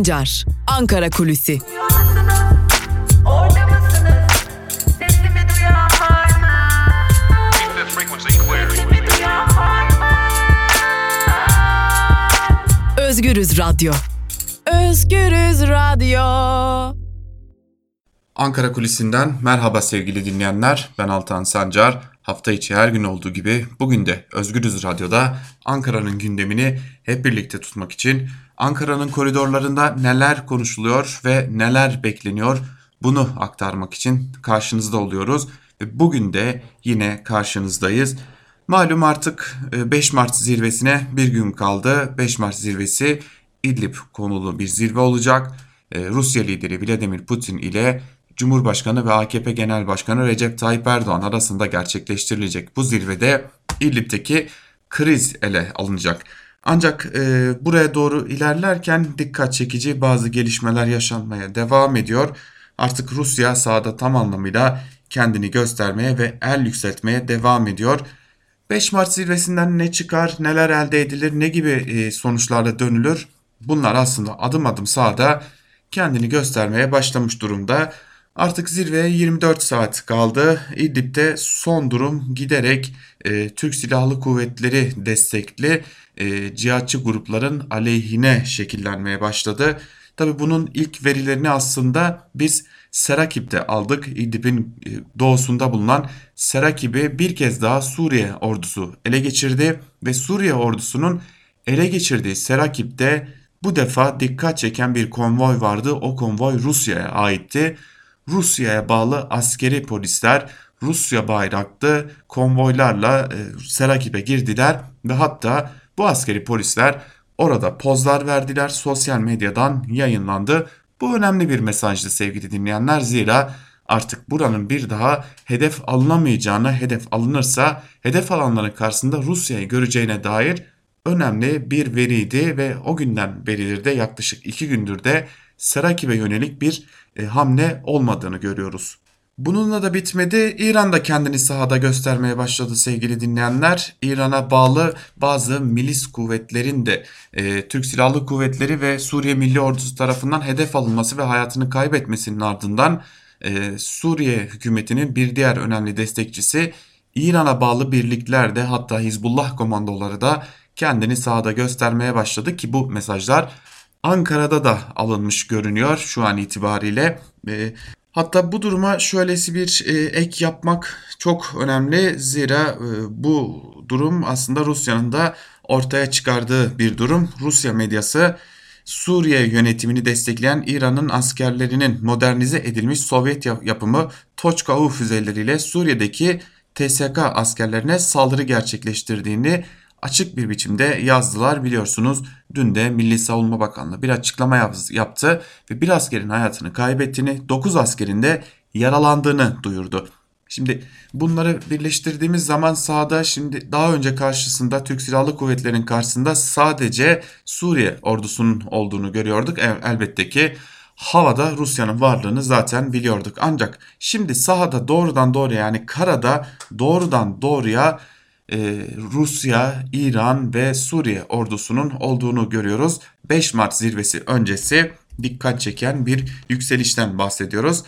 Sancar, Ankara Kulüsi. Özgürüz Radyo. Özgürüz Radyo. Ankara Kulisi'nden merhaba sevgili dinleyenler. Ben Altan Sancar. Hafta içi her gün olduğu gibi bugün de Özgürüz Radyo'da Ankara'nın gündemini hep birlikte tutmak için Ankara'nın koridorlarında neler konuşuluyor ve neler bekleniyor bunu aktarmak için karşınızda oluyoruz. Ve bugün de yine karşınızdayız. Malum artık 5 e, Mart zirvesine bir gün kaldı. 5 Mart zirvesi İdlib konulu bir zirve olacak. E, Rusya lideri Vladimir Putin ile Cumhurbaşkanı ve AKP Genel Başkanı Recep Tayyip Erdoğan arasında gerçekleştirilecek bu zirvede İdlib'deki kriz ele alınacak. Ancak e, buraya doğru ilerlerken dikkat çekici bazı gelişmeler yaşanmaya devam ediyor. Artık Rusya sahada tam anlamıyla kendini göstermeye ve el yükseltmeye devam ediyor. 5 Mart zirvesinden ne çıkar, neler elde edilir, ne gibi e, sonuçlarla dönülür? Bunlar aslında adım adım sahada kendini göstermeye başlamış durumda. Artık zirveye 24 saat kaldı. İdlib'de son durum giderek e, Türk Silahlı Kuvvetleri destekli e, cihatçı grupların aleyhine şekillenmeye başladı. Tabi bunun ilk verilerini aslında biz Serakib'de aldık. İdlib'in e, doğusunda bulunan Serakib'i bir kez daha Suriye ordusu ele geçirdi ve Suriye ordusunun ele geçirdiği Serakib'de bu defa dikkat çeken bir konvoy vardı. O konvoy Rusya'ya aitti. Rusya'ya bağlı askeri polisler Rusya bayraklı konvoylarla e, Serakib'e girdiler ve hatta bu askeri polisler orada pozlar verdiler. Sosyal medyadan yayınlandı. Bu önemli bir mesajdı sevgili dinleyenler. Zira artık buranın bir daha hedef alınamayacağına, hedef alınırsa hedef alanların karşısında Rusya'yı göreceğine dair önemli bir veriydi ve o günden beridir de yaklaşık iki gündür de Serakib'e yönelik bir e, hamle olmadığını görüyoruz. Bununla da bitmedi. İran da kendini sahada göstermeye başladı sevgili dinleyenler. İran'a bağlı bazı milis kuvvetlerin de e, Türk Silahlı Kuvvetleri ve Suriye Milli Ordusu tarafından hedef alınması ve hayatını kaybetmesinin ardından e, Suriye hükümetinin bir diğer önemli destekçisi İran'a bağlı birlikler de hatta Hizbullah komandoları da kendini sahada göstermeye başladı ki bu mesajlar Ankara'da da alınmış görünüyor şu an itibariyle. E, hatta bu duruma şöylesi bir e, ek yapmak çok önemli. Zira e, bu durum aslında Rusya'nın da ortaya çıkardığı bir durum. Rusya medyası Suriye yönetimini destekleyen İran'ın askerlerinin modernize edilmiş Sovyet yapımı Toçka U füzeleriyle Suriye'deki TSK askerlerine saldırı gerçekleştirdiğini açık bir biçimde yazdılar biliyorsunuz. Dün de Milli Savunma Bakanlığı bir açıklama yaptı ve bir askerin hayatını kaybettiğini, 9 askerin de yaralandığını duyurdu. Şimdi bunları birleştirdiğimiz zaman sahada şimdi daha önce karşısında Türk Silahlı Kuvvetleri'nin karşısında sadece Suriye ordusunun olduğunu görüyorduk. elbette ki havada Rusya'nın varlığını zaten biliyorduk. Ancak şimdi sahada doğrudan doğruya yani karada doğrudan doğruya e, Rusya, İran ve Suriye ordusunun olduğunu görüyoruz. 5 Mart zirvesi öncesi dikkat çeken bir yükselişten bahsediyoruz.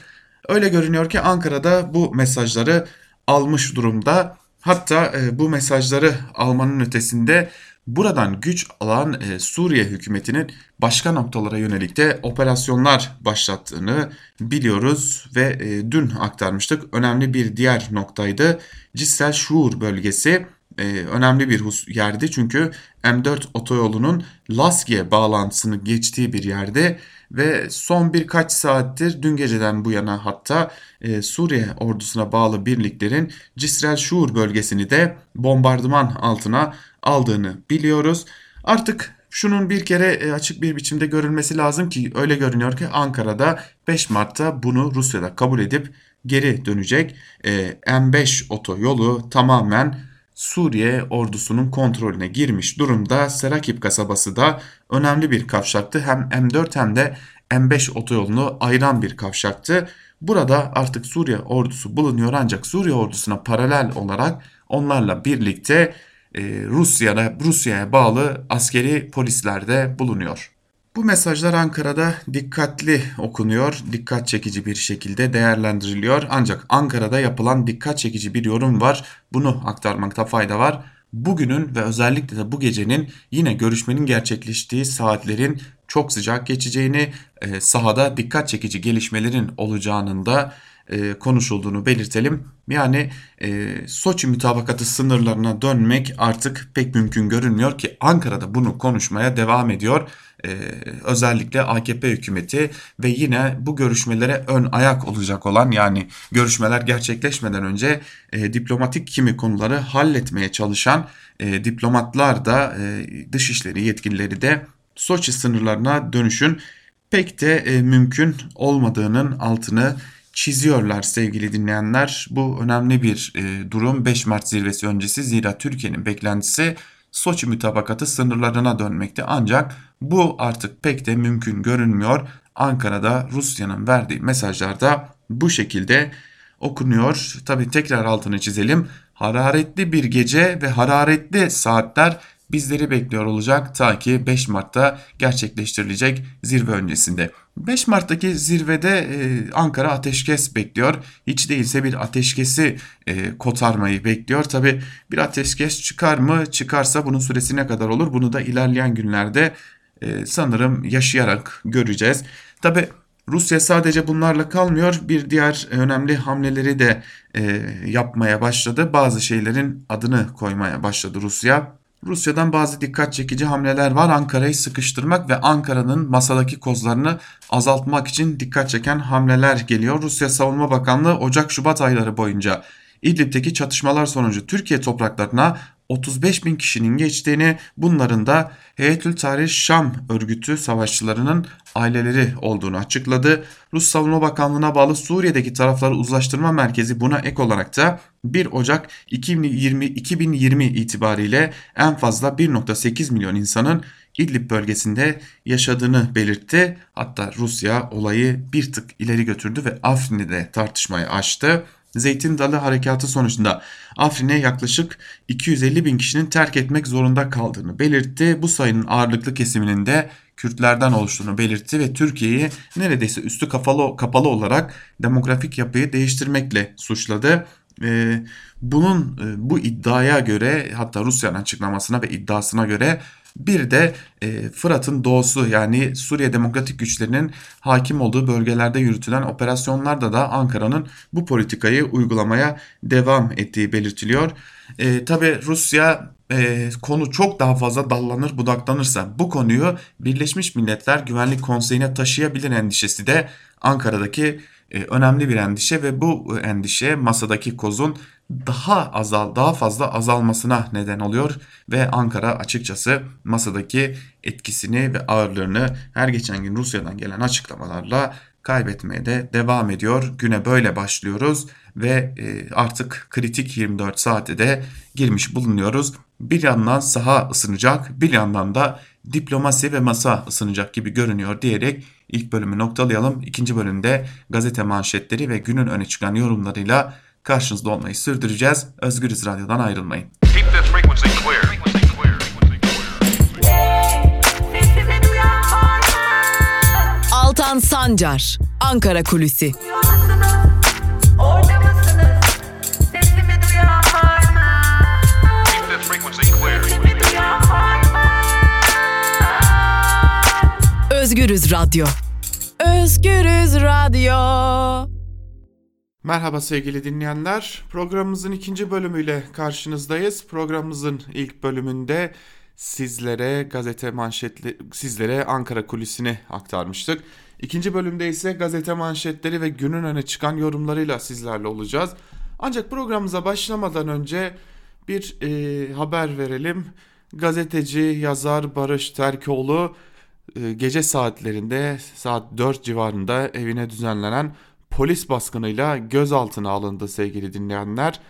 Öyle görünüyor ki Ankara'da bu mesajları almış durumda. Hatta e, bu mesajları almanın ötesinde buradan güç alan e, Suriye hükümetinin başka noktalara yönelik de operasyonlar başlattığını biliyoruz ve e, dün aktarmıştık. Önemli bir diğer noktaydı. Cissel Şuur bölgesi e, önemli bir yerdi çünkü M4 otoyolunun Laskiye bağlantısını geçtiği bir yerde ve son birkaç saattir dün geceden bu yana hatta e, Suriye ordusuna bağlı birliklerin Cisrel Şuur bölgesini de bombardıman altına aldığını biliyoruz. Artık şunun bir kere e, açık bir biçimde görülmesi lazım ki öyle görünüyor ki Ankara'da 5 Mart'ta bunu Rusya'da kabul edip geri dönecek. E, M5 otoyolu tamamen Suriye ordusunun kontrolüne girmiş durumda. Serakip kasabası da önemli bir kavşaktı. Hem M4 hem de M5 otoyolunu ayıran bir kavşaktı. Burada artık Suriye ordusu bulunuyor ancak Suriye ordusuna paralel olarak onlarla birlikte e, Rusya'ya Rusya'ya bağlı askeri polisler de bulunuyor. Bu mesajlar Ankara'da dikkatli okunuyor, dikkat çekici bir şekilde değerlendiriliyor. Ancak Ankara'da yapılan dikkat çekici bir yorum var. Bunu aktarmakta fayda var. Bugünün ve özellikle de bu gecenin yine görüşmenin gerçekleştiği saatlerin çok sıcak geçeceğini, e, sahada dikkat çekici gelişmelerin olacağının da e, konuşulduğunu belirtelim. Yani e, Soçi mütabakatı sınırlarına dönmek artık pek mümkün görünmüyor ki Ankara'da bunu konuşmaya devam ediyor. E, özellikle AKP hükümeti ve yine bu görüşmelere ön ayak olacak olan yani görüşmeler gerçekleşmeden önce e, diplomatik kimi konuları halletmeye çalışan e, diplomatlar da e, dışişleri yetkilileri de Soçi sınırlarına dönüşün pek de e, mümkün olmadığının altını çiziyorlar sevgili dinleyenler. Bu önemli bir e, durum 5 Mart zirvesi öncesi zira Türkiye'nin beklentisi Soçi mütabakatı sınırlarına dönmekte ancak bu artık pek de mümkün görünmüyor. Ankara'da Rusya'nın verdiği mesajlarda bu şekilde okunuyor. Tabi tekrar altını çizelim. Hararetli bir gece ve hararetli saatler bizleri bekliyor olacak ta ki 5 Mart'ta gerçekleştirilecek zirve öncesinde. 5 Mart'taki zirvede e, Ankara ateşkes bekliyor. Hiç değilse bir ateşkesi e, kotarmayı bekliyor. Tabi bir ateşkes çıkar mı? Çıkarsa bunun süresi ne kadar olur? Bunu da ilerleyen günlerde e, sanırım yaşayarak göreceğiz. Tabi Rusya sadece bunlarla kalmıyor. Bir diğer önemli hamleleri de e, yapmaya başladı. Bazı şeylerin adını koymaya başladı Rusya. Rusya'dan bazı dikkat çekici hamleler var. Ankara'yı sıkıştırmak ve Ankara'nın masadaki kozlarını azaltmak için dikkat çeken hamleler geliyor. Rusya Savunma Bakanlığı Ocak-Şubat ayları boyunca İdlib'deki çatışmalar sonucu Türkiye topraklarına 35 bin kişinin geçtiğini bunların da Heyetül Tarih Şam örgütü savaşçılarının aileleri olduğunu açıkladı. Rus Savunma Bakanlığı'na bağlı Suriye'deki tarafları uzlaştırma merkezi buna ek olarak da 1 Ocak 2020, 2020 itibariyle en fazla 1.8 milyon insanın İdlib bölgesinde yaşadığını belirtti. Hatta Rusya olayı bir tık ileri götürdü ve Afrin'de tartışmayı açtı. Zeytin Dalı Harekatı sonucunda Afrin'e yaklaşık 250 bin kişinin terk etmek zorunda kaldığını belirtti. Bu sayının ağırlıklı kesiminin de Kürtlerden oluştuğunu belirtti ve Türkiye'yi neredeyse üstü kapalı, kapalı olarak demografik yapıyı değiştirmekle suçladı. Ee, bunun e, bu iddiaya göre hatta Rusya'nın açıklamasına ve iddiasına göre bir de e, Fırat'ın doğusu yani Suriye Demokratik Güçlerinin hakim olduğu bölgelerde yürütülen operasyonlarda da Ankara'nın bu politikayı uygulamaya devam ettiği belirtiliyor. E, Tabi Rusya e, konu çok daha fazla dallanır budaklanırsa bu konuyu Birleşmiş Milletler Güvenlik Konseyi'ne taşıyabilir endişesi de Ankara'daki e, önemli bir endişe ve bu endişe masadaki kozun daha azal daha fazla azalmasına neden oluyor ve Ankara açıkçası masadaki etkisini ve ağırlığını her geçen gün Rusya'dan gelen açıklamalarla kaybetmeye de devam ediyor. Güne böyle başlıyoruz ve e, artık kritik 24 saate de girmiş bulunuyoruz. Bir yandan saha ısınacak, bir yandan da diplomasi ve masa ısınacak gibi görünüyor diyerek ilk bölümü noktalayalım. İkinci bölümde gazete manşetleri ve günün öne çıkan yorumlarıyla karşınızda olmayı sürdüreceğiz. Özgürüz Radyo'dan ayrılmayın. Altan Sancar, Ankara Kulüsi. Özgürüz Radyo. Özgürüz Radyo. Merhaba sevgili dinleyenler. Programımızın ikinci bölümüyle karşınızdayız. Programımızın ilk bölümünde sizlere gazete manşetli sizlere Ankara kulisini aktarmıştık. İkinci bölümde ise gazete manşetleri ve günün öne çıkan yorumlarıyla sizlerle olacağız. Ancak programımıza başlamadan önce bir e, haber verelim. Gazeteci, yazar Barış Terkoğlu e, gece saatlerinde saat 4 civarında evine düzenlenen polis baskınıyla gözaltına alındı sevgili dinleyenler.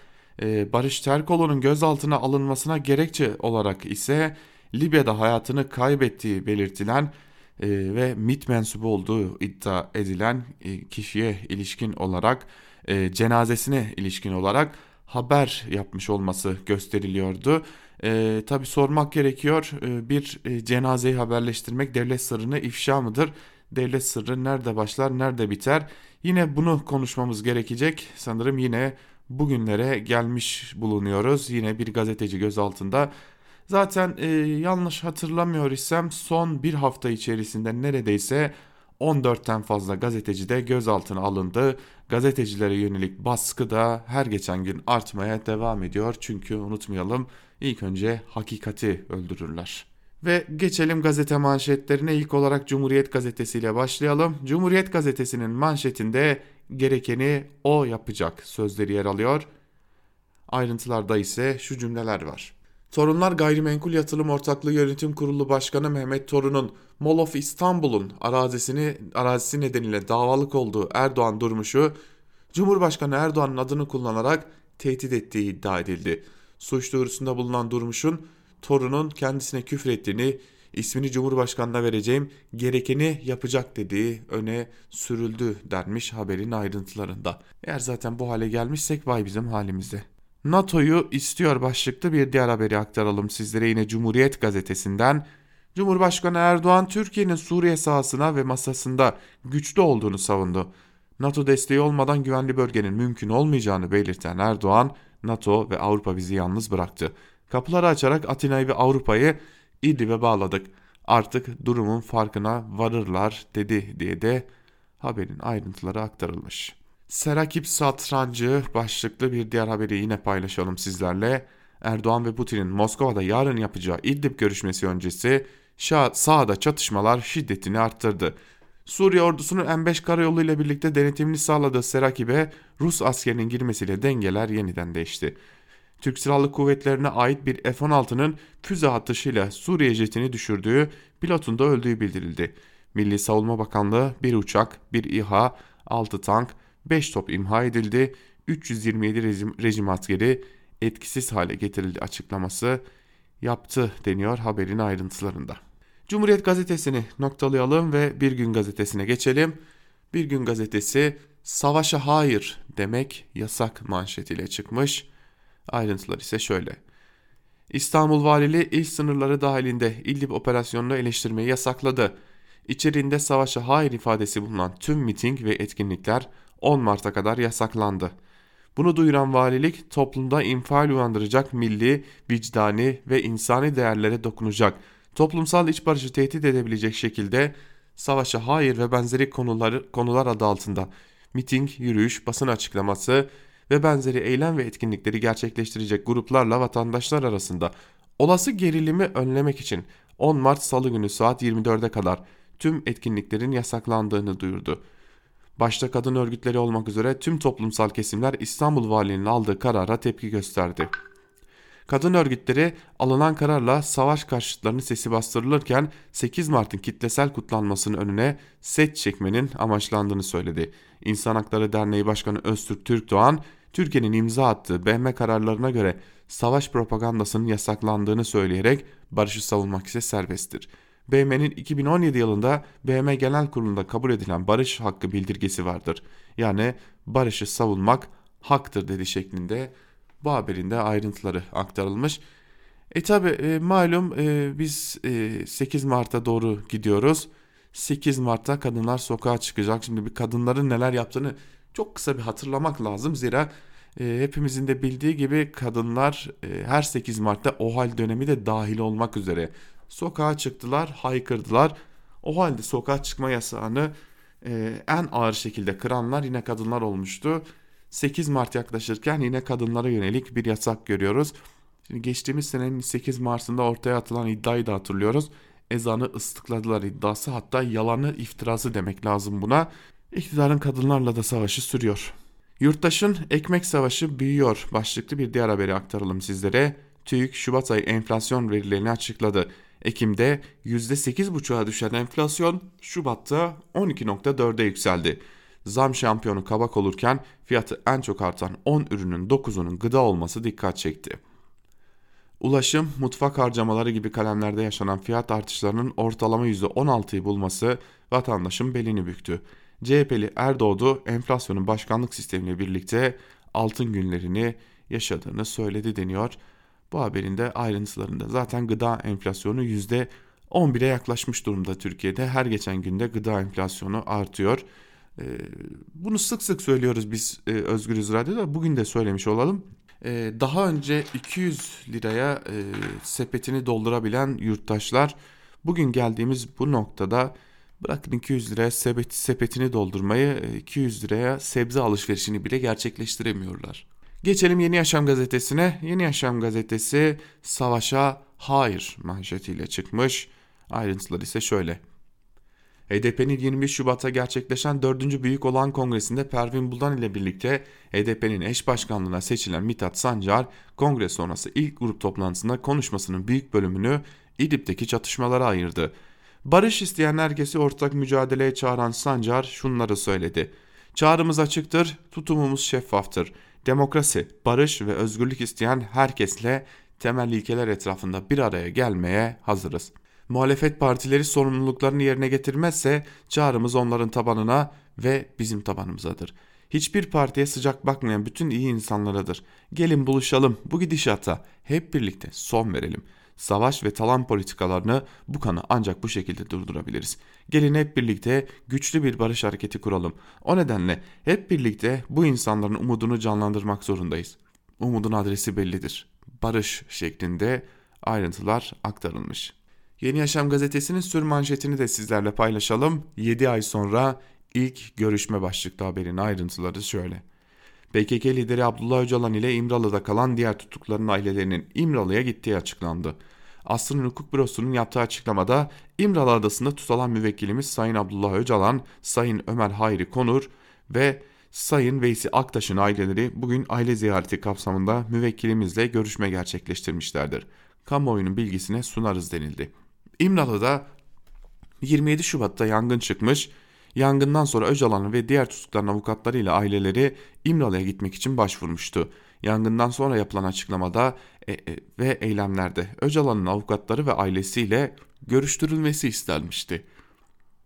E, Barış Terkoğlu'nun gözaltına alınmasına gerekçe olarak ise Libya'da hayatını kaybettiği belirtilen e, ve MIT mensubu olduğu iddia edilen kişiye ilişkin olarak cenazesine ilişkin olarak haber yapmış olması gösteriliyordu. E, Tabi sormak gerekiyor e, bir e, cenazeyi haberleştirmek devlet sırrını ifşa mıdır? Devlet sırrı nerede başlar nerede biter? Yine bunu konuşmamız gerekecek. Sanırım yine bugünlere gelmiş bulunuyoruz. Yine bir gazeteci gözaltında. Zaten e, yanlış hatırlamıyor isem son bir hafta içerisinde neredeyse 14'ten fazla gazeteci de gözaltına alındı. Gazetecilere yönelik baskı da her geçen gün artmaya devam ediyor. Çünkü unutmayalım ilk önce hakikati öldürürler. Ve geçelim gazete manşetlerine ilk olarak Cumhuriyet Gazetesi ile başlayalım. Cumhuriyet Gazetesi'nin manşetinde gerekeni o yapacak sözleri yer alıyor. Ayrıntılarda ise şu cümleler var. Torunlar Gayrimenkul Yatırım Ortaklığı Yönetim Kurulu Başkanı Mehmet Torun'un Mall of İstanbul'un arazisini arazisi nedeniyle davalık olduğu Erdoğan Durmuş'u Cumhurbaşkanı Erdoğan'ın adını kullanarak tehdit ettiği iddia edildi. Suç duyurusunda bulunan Durmuş'un torunun kendisine küfür ettiğini, ismini Cumhurbaşkanı'na vereceğim, gerekeni yapacak dediği öne sürüldü denmiş haberin ayrıntılarında. Eğer zaten bu hale gelmişsek vay bizim halimizde. NATO'yu istiyor başlıklı bir diğer haberi aktaralım sizlere yine Cumhuriyet gazetesinden. Cumhurbaşkanı Erdoğan Türkiye'nin Suriye sahasına ve masasında güçlü olduğunu savundu. NATO desteği olmadan güvenli bölgenin mümkün olmayacağını belirten Erdoğan, NATO ve Avrupa bizi yalnız bıraktı. Kapıları açarak Atina'yı ve Avrupa'yı İdlib'e bağladık. Artık durumun farkına varırlar dedi diye de haberin ayrıntıları aktarılmış. Serakip satrancı başlıklı bir diğer haberi yine paylaşalım sizlerle. Erdoğan ve Putin'in Moskova'da yarın yapacağı İdlib görüşmesi öncesi sahada çatışmalar şiddetini arttırdı. Suriye ordusunun M5 karayolu ile birlikte denetimini sağladığı Serakib'e Rus askerinin girmesiyle dengeler yeniden değişti. Türk Silahlı Kuvvetlerine ait bir F-16'nın füze atışıyla Suriye jetini düşürdüğü, pilotun da öldüğü bildirildi. Milli Savunma Bakanlığı bir uçak, bir İHA, 6 tank, 5 top imha edildi, 327 rejim, rejim askeri etkisiz hale getirildi açıklaması yaptı deniyor haberin ayrıntılarında. Cumhuriyet gazetesini noktalayalım ve Bir Gün gazetesine geçelim. Bir Gün gazetesi savaşa hayır demek yasak manşetiyle çıkmış. Ayrıntılar ise şöyle. İstanbul Valiliği il sınırları dahilinde İdlib operasyonunu eleştirmeyi yasakladı. İçeriğinde savaşa hayır ifadesi bulunan tüm miting ve etkinlikler 10 Mart'a kadar yasaklandı. Bunu duyuran valilik toplumda infial uyandıracak milli, vicdani ve insani değerlere dokunacak, toplumsal iç barışı tehdit edebilecek şekilde savaşa hayır ve benzeri konuları, konular adı altında miting, yürüyüş, basın açıklaması ve benzeri eylem ve etkinlikleri gerçekleştirecek gruplarla vatandaşlar arasında olası gerilimi önlemek için 10 Mart Salı günü saat 24'e kadar tüm etkinliklerin yasaklandığını duyurdu. Başta kadın örgütleri olmak üzere tüm toplumsal kesimler İstanbul Valiliğinin aldığı karara tepki gösterdi. Kadın örgütleri alınan kararla savaş karşıtlarının sesi bastırılırken 8 Mart'ın kitlesel kutlanmasının önüne set çekmenin amaçlandığını söyledi. İnsan Hakları Derneği Başkanı Öztürk Türkdoğan, Türkiye'nin imza attığı BM kararlarına göre savaş propagandasının yasaklandığını söyleyerek barışı savunmak ise serbesttir. BM'nin 2017 yılında BM Genel Kurulu'nda kabul edilen barış hakkı bildirgesi vardır. Yani barışı savunmak haktır dedi şeklinde bu haberin de ayrıntıları aktarılmış. E tabi e, malum e, biz e, 8 Mart'a doğru gidiyoruz. 8 Mart'ta kadınlar sokağa çıkacak. Şimdi bir kadınların neler yaptığını çok kısa bir hatırlamak lazım. Zira e, hepimizin de bildiği gibi kadınlar e, her 8 Mart'ta OHAL dönemi de dahil olmak üzere sokağa çıktılar, haykırdılar. O halde sokağa çıkma yasağını e, en ağır şekilde kıranlar yine kadınlar olmuştu. 8 Mart yaklaşırken yine kadınlara yönelik bir yasak görüyoruz. Şimdi geçtiğimiz senenin 8 Mart'ında ortaya atılan iddiayı da hatırlıyoruz. Ezanı ıslıkladılar iddiası hatta yalanı iftirası demek lazım buna. İktidarın kadınlarla da savaşı sürüyor. Yurttaşın ekmek savaşı büyüyor başlıklı bir diğer haberi aktaralım sizlere. TÜİK Şubat ayı enflasyon verilerini açıkladı. Ekim'de %8,5'a düşen enflasyon Şubat'ta 12.4'e yükseldi. Zam şampiyonu kabak olurken fiyatı en çok artan 10 ürünün 9'unun gıda olması dikkat çekti. Ulaşım, mutfak harcamaları gibi kalemlerde yaşanan fiyat artışlarının ortalama %16'yı bulması vatandaşın belini büktü. CHP'li Erdoğdu enflasyonun başkanlık sistemiyle birlikte altın günlerini yaşadığını söyledi deniyor Bu haberin de ayrıntılarında zaten gıda enflasyonu %11'e yaklaşmış durumda Türkiye'de. Her geçen günde gıda enflasyonu artıyor. Ee, bunu sık sık söylüyoruz biz e, Özgürüz Radyo'da. Bugün de söylemiş olalım. Ee, daha önce 200 liraya e, sepetini doldurabilen yurttaşlar bugün geldiğimiz bu noktada bırakın 200 liraya sepet, sepetini doldurmayı 200 e, liraya sebze alışverişini bile gerçekleştiremiyorlar. Geçelim Yeni Yaşam gazetesine. Yeni Yaşam gazetesi savaşa hayır manşetiyle çıkmış. Ayrıntılar ise şöyle. HDP'nin 21 Şubat'ta gerçekleşen 4. Büyük Olan Kongresi'nde Pervin Buldan ile birlikte HDP'nin eş başkanlığına seçilen Mithat Sancar, kongre sonrası ilk grup toplantısında konuşmasının büyük bölümünü İdlib'deki çatışmalara ayırdı. Barış isteyen herkesi ortak mücadeleye çağıran Sancar şunları söyledi. Çağrımız açıktır, tutumumuz şeffaftır. Demokrasi, barış ve özgürlük isteyen herkesle temel ilkeler etrafında bir araya gelmeye hazırız. Muhalefet partileri sorumluluklarını yerine getirmezse çağrımız onların tabanına ve bizim tabanımızadır. Hiçbir partiye sıcak bakmayan bütün iyi insanlaradır. Gelin buluşalım bu gidişata hep birlikte son verelim. Savaş ve talan politikalarını bu kanı ancak bu şekilde durdurabiliriz. Gelin hep birlikte güçlü bir barış hareketi kuralım. O nedenle hep birlikte bu insanların umudunu canlandırmak zorundayız. Umudun adresi bellidir. Barış şeklinde ayrıntılar aktarılmış. Yeni Yaşam gazetesinin sür manşetini de sizlerle paylaşalım. 7 ay sonra ilk görüşme başlıklı haberin ayrıntıları şöyle. PKK lideri Abdullah Öcalan ile İmralı'da kalan diğer tutukların ailelerinin İmralı'ya gittiği açıklandı. Asrın Hukuk Bürosu'nun yaptığı açıklamada İmralı Adası'nda tutulan müvekkilimiz Sayın Abdullah Öcalan, Sayın Ömer Hayri Konur ve Sayın Veysi Aktaş'ın aileleri bugün aile ziyareti kapsamında müvekkilimizle görüşme gerçekleştirmişlerdir. Kamuoyunun bilgisine sunarız denildi. İmralı'da 27 Şubat'ta yangın çıkmış. Yangından sonra Öcalan ve diğer tutukların avukatları ile aileleri İmralı'ya gitmek için başvurmuştu. Yangından sonra yapılan açıklamada e, e, ve eylemlerde Öcalan'ın avukatları ve ailesiyle görüştürülmesi istenmişti.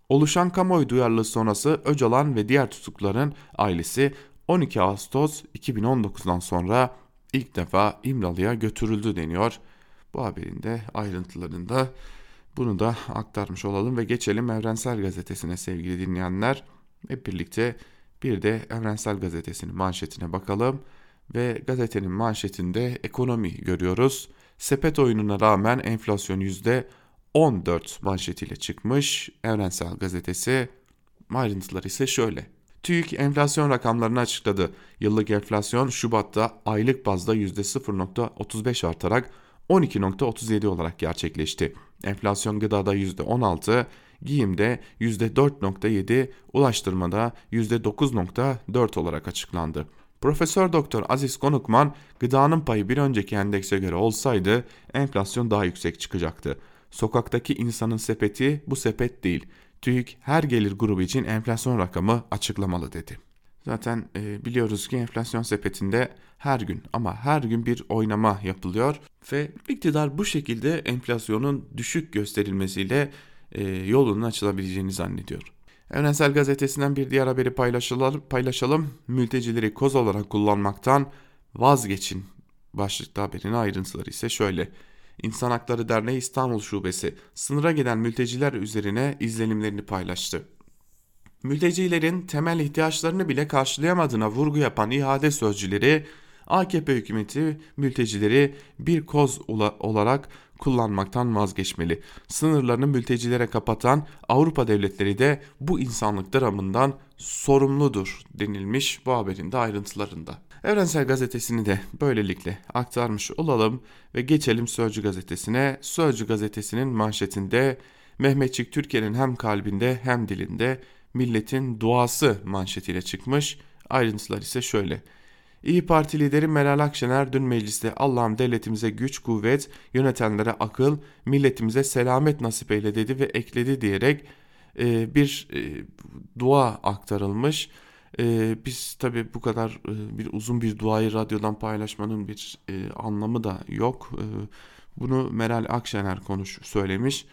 Oluşan kamuoyu duyarlılığı sonrası Öcalan ve diğer tutukların ailesi 12 Ağustos 2019'dan sonra ilk defa İmralı'ya götürüldü deniyor. Bu haberin de ayrıntılarında bunu da aktarmış olalım ve geçelim Evrensel Gazetesi'ne sevgili dinleyenler. Hep birlikte bir de Evrensel Gazetesi'nin manşetine bakalım ve gazetenin manşetinde ekonomi görüyoruz. Sepet oyununa rağmen enflasyon %14 manşetiyle çıkmış. Evrensel Gazetesi ayrıntıları ise şöyle. TÜİK enflasyon rakamlarını açıkladı. Yıllık enflasyon Şubat'ta aylık bazda %0.35 artarak 12.37 olarak gerçekleşti. Enflasyon gıdada %16, giyimde %4.7, ulaştırmada %9.4 olarak açıklandı. Profesör Doktor Aziz Konukman, gıdanın payı bir önceki endekse göre olsaydı enflasyon daha yüksek çıkacaktı. Sokaktaki insanın sepeti bu sepet değil. TÜİK her gelir grubu için enflasyon rakamı açıklamalı dedi. Zaten e, biliyoruz ki enflasyon sepetinde her gün ama her gün bir oynama yapılıyor ve iktidar bu şekilde enflasyonun düşük gösterilmesiyle e, yolunun açılabileceğini zannediyor. Evrensel Gazetesi'nden bir diğer haberi paylaşalım. paylaşalım. Mültecileri koz olarak kullanmaktan vazgeçin. Başlıkta haberin ayrıntıları ise şöyle. İnsan Hakları Derneği İstanbul Şubesi sınıra giden mülteciler üzerine izlenimlerini paylaştı. Mültecilerin temel ihtiyaçlarını bile karşılayamadığına vurgu yapan ihade sözcüleri AKP hükümeti mültecileri bir koz olarak kullanmaktan vazgeçmeli. Sınırlarını mültecilere kapatan Avrupa devletleri de bu insanlık dramından sorumludur denilmiş bu haberin de ayrıntılarında. Evrensel Gazetesi'ni de böylelikle aktarmış olalım ve geçelim Sözcü Gazetesi'ne. Sözcü Gazetesi'nin manşetinde Mehmetçik Türkiye'nin hem kalbinde hem dilinde milletin duası manşetiyle çıkmış. Ayrıntılar ise şöyle. İyi Parti lideri Meral Akşener dün mecliste Allah'ım devletimize güç, kuvvet, yönetenlere akıl, milletimize selamet nasip eyle dedi ve ekledi diyerek e, bir e, dua aktarılmış. E, biz tabi bu kadar e, bir uzun bir duayı radyodan paylaşmanın bir e, anlamı da yok. E, bunu Meral Akşener konuş söylemiş.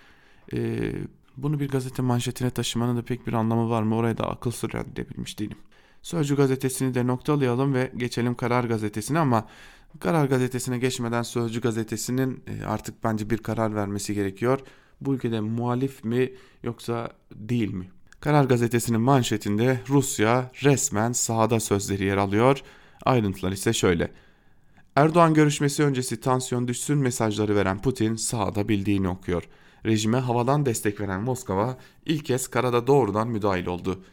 E, bunu bir gazete manşetine taşımanın da pek bir anlamı var mı? Oraya da akıl sır edebilmiş değilim. Sözcü gazetesini de noktalayalım ve geçelim Karar gazetesine ama Karar gazetesine geçmeden Sözcü gazetesinin e, artık bence bir karar vermesi gerekiyor. Bu ülkede muhalif mi yoksa değil mi? Karar gazetesinin manşetinde Rusya resmen sahada sözleri yer alıyor. Ayrıntılar ise şöyle. Erdoğan görüşmesi öncesi tansiyon düşsün mesajları veren Putin sahada bildiğini okuyor. Rejime havadan destek veren Moskova ilk kez karada doğrudan müdahil oldu.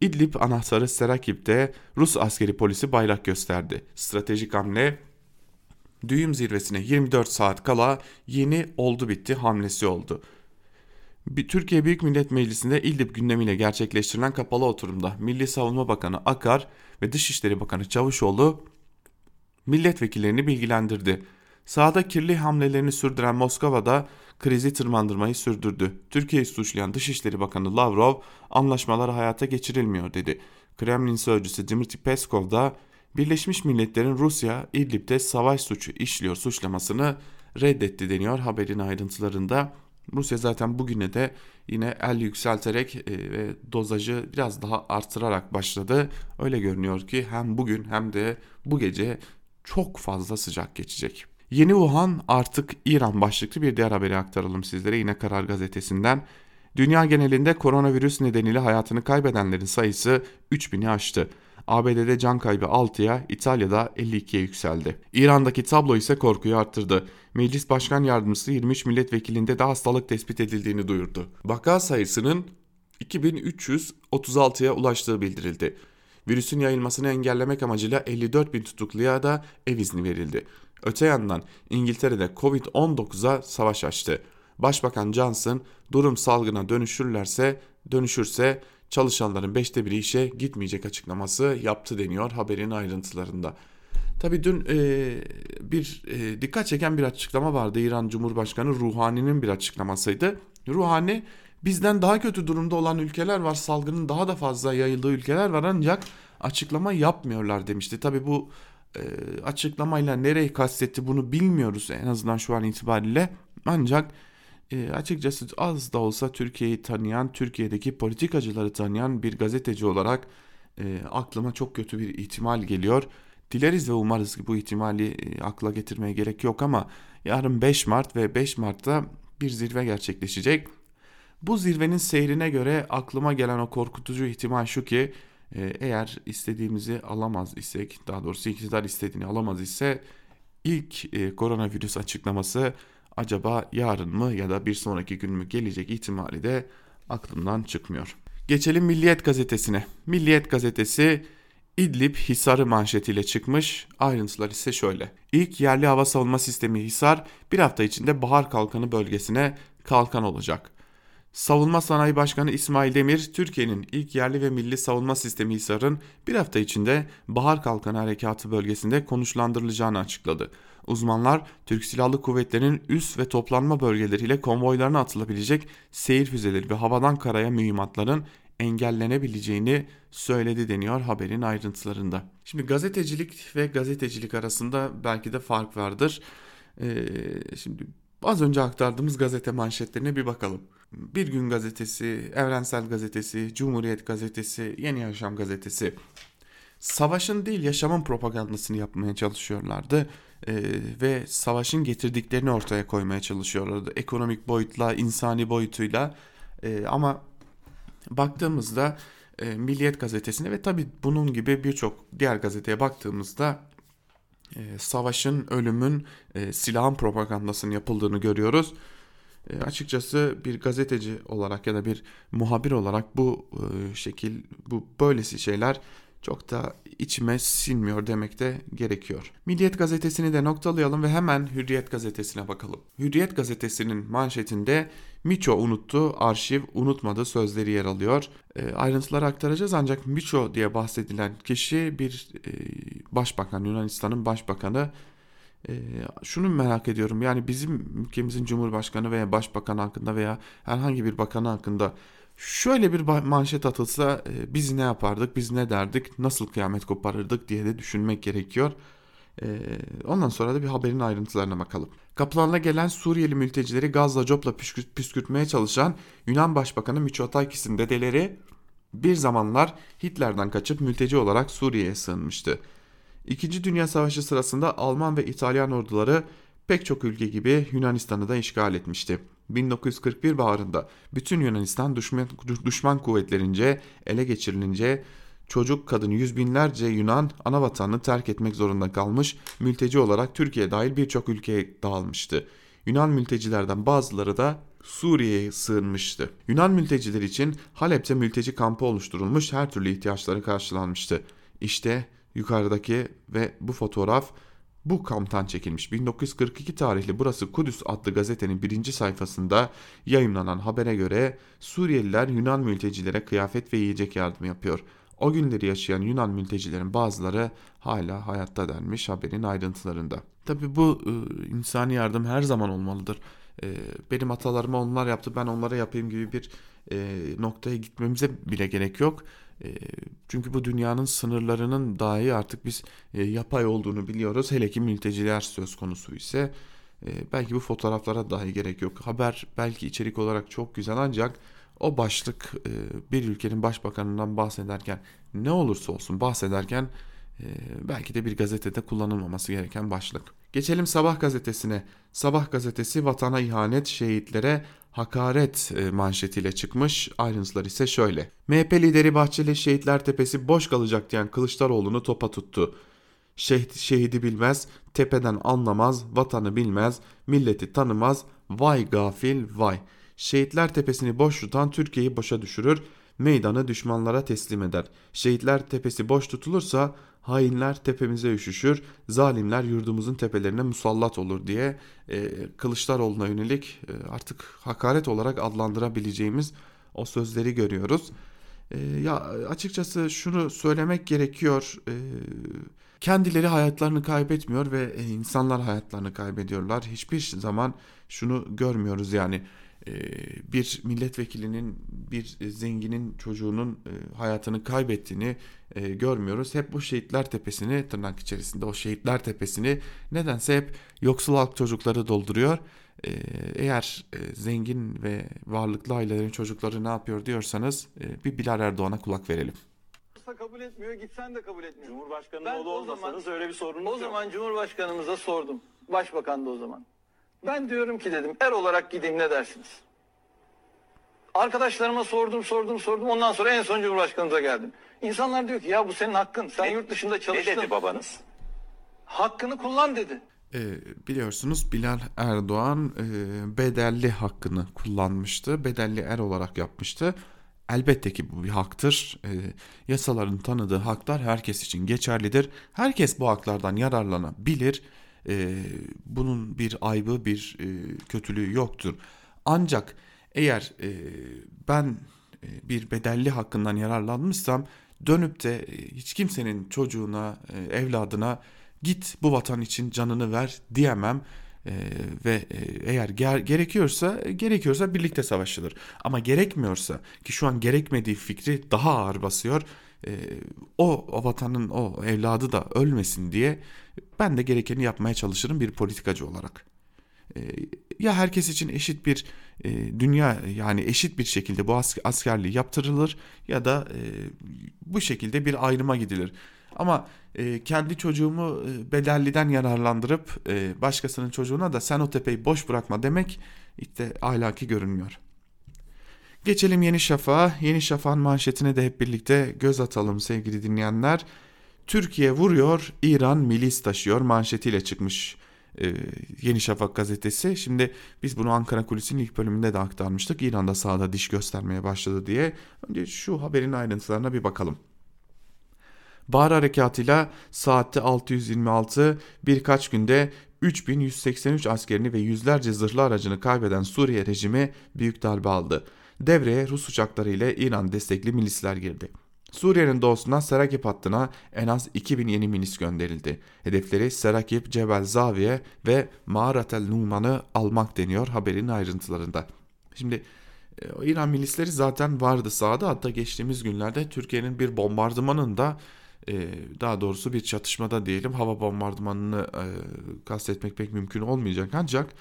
İdlib anahtarı Serakip'te Rus askeri polisi bayrak gösterdi. Stratejik hamle düğüm zirvesine 24 saat kala yeni oldu bitti hamlesi oldu. Türkiye Büyük Millet Meclisi'nde İdlib gündemiyle gerçekleştirilen kapalı oturumda Milli Savunma Bakanı Akar ve Dışişleri Bakanı Çavuşoğlu milletvekillerini bilgilendirdi. Sahada kirli hamlelerini sürdüren Moskova'da krizi tırmandırmayı sürdürdü. Türkiye'yi suçlayan Dışişleri Bakanı Lavrov anlaşmalar hayata geçirilmiyor dedi. Kremlin sözcüsü Dmitry Peskov da Birleşmiş Milletler'in Rusya İdlib'de savaş suçu işliyor suçlamasını reddetti deniyor haberin ayrıntılarında. Rusya zaten bugüne de yine el yükselterek e, ve dozajı biraz daha artırarak başladı. Öyle görünüyor ki hem bugün hem de bu gece çok fazla sıcak geçecek. Yeni Wuhan artık İran başlıklı bir diğer haberi aktaralım sizlere yine Karar Gazetesi'nden. Dünya genelinde koronavirüs nedeniyle hayatını kaybedenlerin sayısı 3000'i aştı. ABD'de can kaybı 6'ya, İtalya'da 52'ye yükseldi. İran'daki tablo ise korkuyu arttırdı. Meclis Başkan Yardımcısı 23 milletvekilinde de hastalık tespit edildiğini duyurdu. Vaka sayısının 2336'ya ulaştığı bildirildi. Virüsün yayılmasını engellemek amacıyla 54 bin tutukluya da ev izni verildi. Öte yandan İngiltere'de Covid-19'a savaş açtı. Başbakan Johnson durum salgına dönüşürlerse dönüşürse çalışanların beşte biri işe gitmeyecek açıklaması yaptı deniyor haberin ayrıntılarında. Tabii dün e, bir e, dikkat çeken bir açıklama vardı. İran Cumhurbaşkanı Ruhani'nin bir açıklamasıydı. Ruhani bizden daha kötü durumda olan ülkeler var. Salgının daha da fazla yayıldığı ülkeler var ancak açıklama yapmıyorlar demişti. Tabii bu e, açıklamayla nereyi kastetti bunu bilmiyoruz en azından şu an itibariyle. Ancak e, açıkçası az da olsa Türkiye'yi tanıyan, Türkiye'deki politikacıları tanıyan bir gazeteci olarak e, aklıma çok kötü bir ihtimal geliyor. Dileriz ve umarız ki bu ihtimali akla getirmeye gerek yok ama yarın 5 Mart ve 5 Mart'ta bir zirve gerçekleşecek. Bu zirvenin seyrine göre aklıma gelen o korkutucu ihtimal şu ki eğer istediğimizi alamaz isek daha doğrusu iktidar istediğini alamaz ise ilk e, koronavirüs açıklaması acaba yarın mı ya da bir sonraki gün mü gelecek ihtimali de aklımdan çıkmıyor. Geçelim Milliyet gazetesine. Milliyet gazetesi İdlib Hisarı manşetiyle çıkmış. Ayrıntılar ise şöyle. İlk yerli hava savunma sistemi Hisar bir hafta içinde Bahar Kalkanı bölgesine kalkan olacak. Savunma Sanayi Başkanı İsmail Demir, Türkiye'nin ilk yerli ve milli savunma sistemi Hisar'ın bir hafta içinde Bahar Kalkanı Harekatı bölgesinde konuşlandırılacağını açıkladı. Uzmanlar, Türk Silahlı Kuvvetleri'nin üs ve toplanma bölgeleriyle konvoylarına atılabilecek seyir füzeleri ve havadan karaya mühimmatların engellenebileceğini söyledi deniyor haberin ayrıntılarında. Şimdi gazetecilik ve gazetecilik arasında belki de fark vardır. Ee, şimdi az önce aktardığımız gazete manşetlerine bir bakalım. Bir Gün Gazetesi, Evrensel Gazetesi, Cumhuriyet Gazetesi, Yeni Yaşam Gazetesi savaşın değil yaşamın propagandasını yapmaya çalışıyorlardı ee, ve savaşın getirdiklerini ortaya koymaya çalışıyorlardı ekonomik boyutla insani boyutuyla ee, ama baktığımızda e, Milliyet gazetesine ve tabi bunun gibi birçok diğer gazeteye baktığımızda e, savaşın ölümün e, silahın propagandasının yapıldığını görüyoruz e, açıkçası bir gazeteci olarak ya da bir muhabir olarak bu e, şekil bu böylesi şeyler çok da içime sinmiyor demek de gerekiyor. Milliyet gazetesini de noktalayalım ve hemen Hürriyet gazetesine bakalım. Hürriyet gazetesinin manşetinde Miço unuttu, arşiv unutmadı sözleri yer alıyor. E, ayrıntıları aktaracağız ancak Miço diye bahsedilen kişi bir e, başbakan, Yunanistan'ın başbakanı e, şunu merak ediyorum yani bizim ülkemizin cumhurbaşkanı veya başbakan hakkında veya herhangi bir bakanı hakkında şöyle bir manşet atılsa e, biz ne yapardık, biz ne derdik, nasıl kıyamet koparırdık diye de düşünmek gerekiyor. E, ondan sonra da bir haberin ayrıntılarına bakalım. Kapılarına gelen Suriyeli mültecileri gazla copla püskürt, püskürtmeye çalışan Yunan Başbakanı Mitsotakis'in dedeleri bir zamanlar Hitler'den kaçıp mülteci olarak Suriye'ye sığınmıştı. İkinci Dünya Savaşı sırasında Alman ve İtalyan orduları pek çok ülke gibi Yunanistan'ı da işgal etmişti. 1941 baharında bütün Yunanistan düşman, düşman kuvvetlerince ele geçirilince çocuk kadın yüz binlerce Yunan ana vatanını terk etmek zorunda kalmış mülteci olarak Türkiye dahil birçok ülkeye dağılmıştı. Yunan mültecilerden bazıları da Suriye'ye sığınmıştı. Yunan mülteciler için Halep'te mülteci kampı oluşturulmuş her türlü ihtiyaçları karşılanmıştı. İşte yukarıdaki ve bu fotoğraf bu kamptan çekilmiş. 1942 tarihli Burası Kudüs adlı gazetenin birinci sayfasında yayınlanan habere göre Suriyeliler Yunan mültecilere kıyafet ve yiyecek yardım yapıyor. O günleri yaşayan Yunan mültecilerin bazıları hala hayatta denmiş haberin ayrıntılarında. Tabi bu e, insani yardım her zaman olmalıdır. E, benim atalarıma onlar yaptı ben onlara yapayım gibi bir e, noktaya gitmemize bile gerek yok. E, çünkü bu dünyanın sınırlarının dahi artık biz e, yapay olduğunu biliyoruz. Hele ki mülteciler söz konusu ise e, belki bu fotoğraflara dahi gerek yok. Haber belki içerik olarak çok güzel ancak o başlık e, bir ülkenin başbakanından bahsederken ne olursa olsun bahsederken e, belki de bir gazetede kullanılmaması gereken başlık. Geçelim Sabah gazetesine. Sabah gazetesi vatana ihanet, şehitlere hakaret e, manşetiyle çıkmış. Ayrıntılar ise şöyle. MHP lideri Bahçeli Şehitler Tepesi boş kalacak diyen Kılıçdaroğlu'nu topa tuttu. Şehit, şehidi bilmez, tepeden anlamaz, vatanı bilmez, milleti tanımaz, vay gafil vay.'' Şehitler Tepesi'ni boş tutan Türkiye'yi boşa düşürür, meydanı düşmanlara teslim eder. Şehitler Tepesi boş tutulursa hainler tepemize üşüşür, zalimler yurdumuzun tepelerine musallat olur diye e, Kılıçdaroğlu'na yönelik e, artık hakaret olarak adlandırabileceğimiz o sözleri görüyoruz. E, ya açıkçası şunu söylemek gerekiyor. E, kendileri hayatlarını kaybetmiyor ve e, insanlar hayatlarını kaybediyorlar. Hiçbir zaman şunu görmüyoruz yani bir milletvekilinin bir zenginin çocuğunun e, hayatını kaybettiğini e, görmüyoruz. Hep bu şehitler tepesini tırnak içerisinde o şehitler tepesini nedense hep yoksul halk çocukları dolduruyor. Eğer e, zengin ve varlıklı ailelerin çocukları ne yapıyor diyorsanız bir Bilal Erdoğan'a kulak verelim kabul etmiyor, gitsen de kabul etmiyor. Cumhurbaşkanının oğlu olmasanız öyle bir sorunuz O zaman Cumhurbaşkanımıza sordum. Başbakan da o zaman. Ben diyorum ki dedim er olarak gideyim ne dersiniz? Arkadaşlarıma sordum sordum sordum ondan sonra en son Cumhurbaşkanımıza geldim. İnsanlar diyor ki ya bu senin hakkın sen ne, yurt dışında çalıştın. Ne dedi babanız? Hakkını kullan dedi. E, biliyorsunuz Bilal Erdoğan e, bedelli hakkını kullanmıştı. Bedelli er olarak yapmıştı. Elbette ki bu bir haktır. E, yasaların tanıdığı haklar herkes için geçerlidir. Herkes bu haklardan yararlanabilir e, bunun bir aybı bir e, kötülüğü yoktur. Ancak eğer e, ben e, bir bedelli hakkından yararlanmışsam dönüp de e, hiç kimsenin çocuğuna, e, evladına git bu vatan için canını ver diyemem. Ee, ve e, eğer ger gerekiyorsa gerekiyorsa birlikte savaşılır. Ama gerekmiyorsa ki şu an gerekmediği fikri daha ağır basıyor e, o, o vatanın o evladı da ölmesin diye ben de gerekeni yapmaya çalışırım bir politikacı olarak. E, ya herkes için eşit bir e, dünya yani eşit bir şekilde bu askerliği yaptırılır ya da e, bu şekilde bir ayrıma gidilir. Ama e, kendi çocuğumu e, bedelliden yararlandırıp başkasının çocuğuna da sen o tepeyi boş bırakma demek işte ahlaki görünmüyor. Geçelim Yeni Şafak'a. Yeni Şafak'ın manşetine de hep birlikte göz atalım sevgili dinleyenler. Türkiye vuruyor, İran milis taşıyor manşetiyle çıkmış e, Yeni Şafak gazetesi. Şimdi biz bunu Ankara Kulisi'nin ilk bölümünde de aktarmıştık. İran'da sahada diş göstermeye başladı diye. Önce şu haberin ayrıntılarına bir bakalım. Bahar harekatıyla saatte 626 birkaç günde 3183 askerini ve yüzlerce zırhlı aracını kaybeden Suriye rejimi büyük darbe aldı devreye Rus uçakları ile İran destekli milisler girdi. Suriye'nin doğusuna Serakip hattına en az 2000 yeni milis gönderildi. Hedefleri Serakip, Cebel Zaviye ve Mağaratel Numan'ı almak deniyor haberin ayrıntılarında. Şimdi e, İran milisleri zaten vardı sahada hatta geçtiğimiz günlerde Türkiye'nin bir bombardımanında e, daha doğrusu bir çatışmada diyelim hava bombardımanını e, kastetmek pek mümkün olmayacak ancak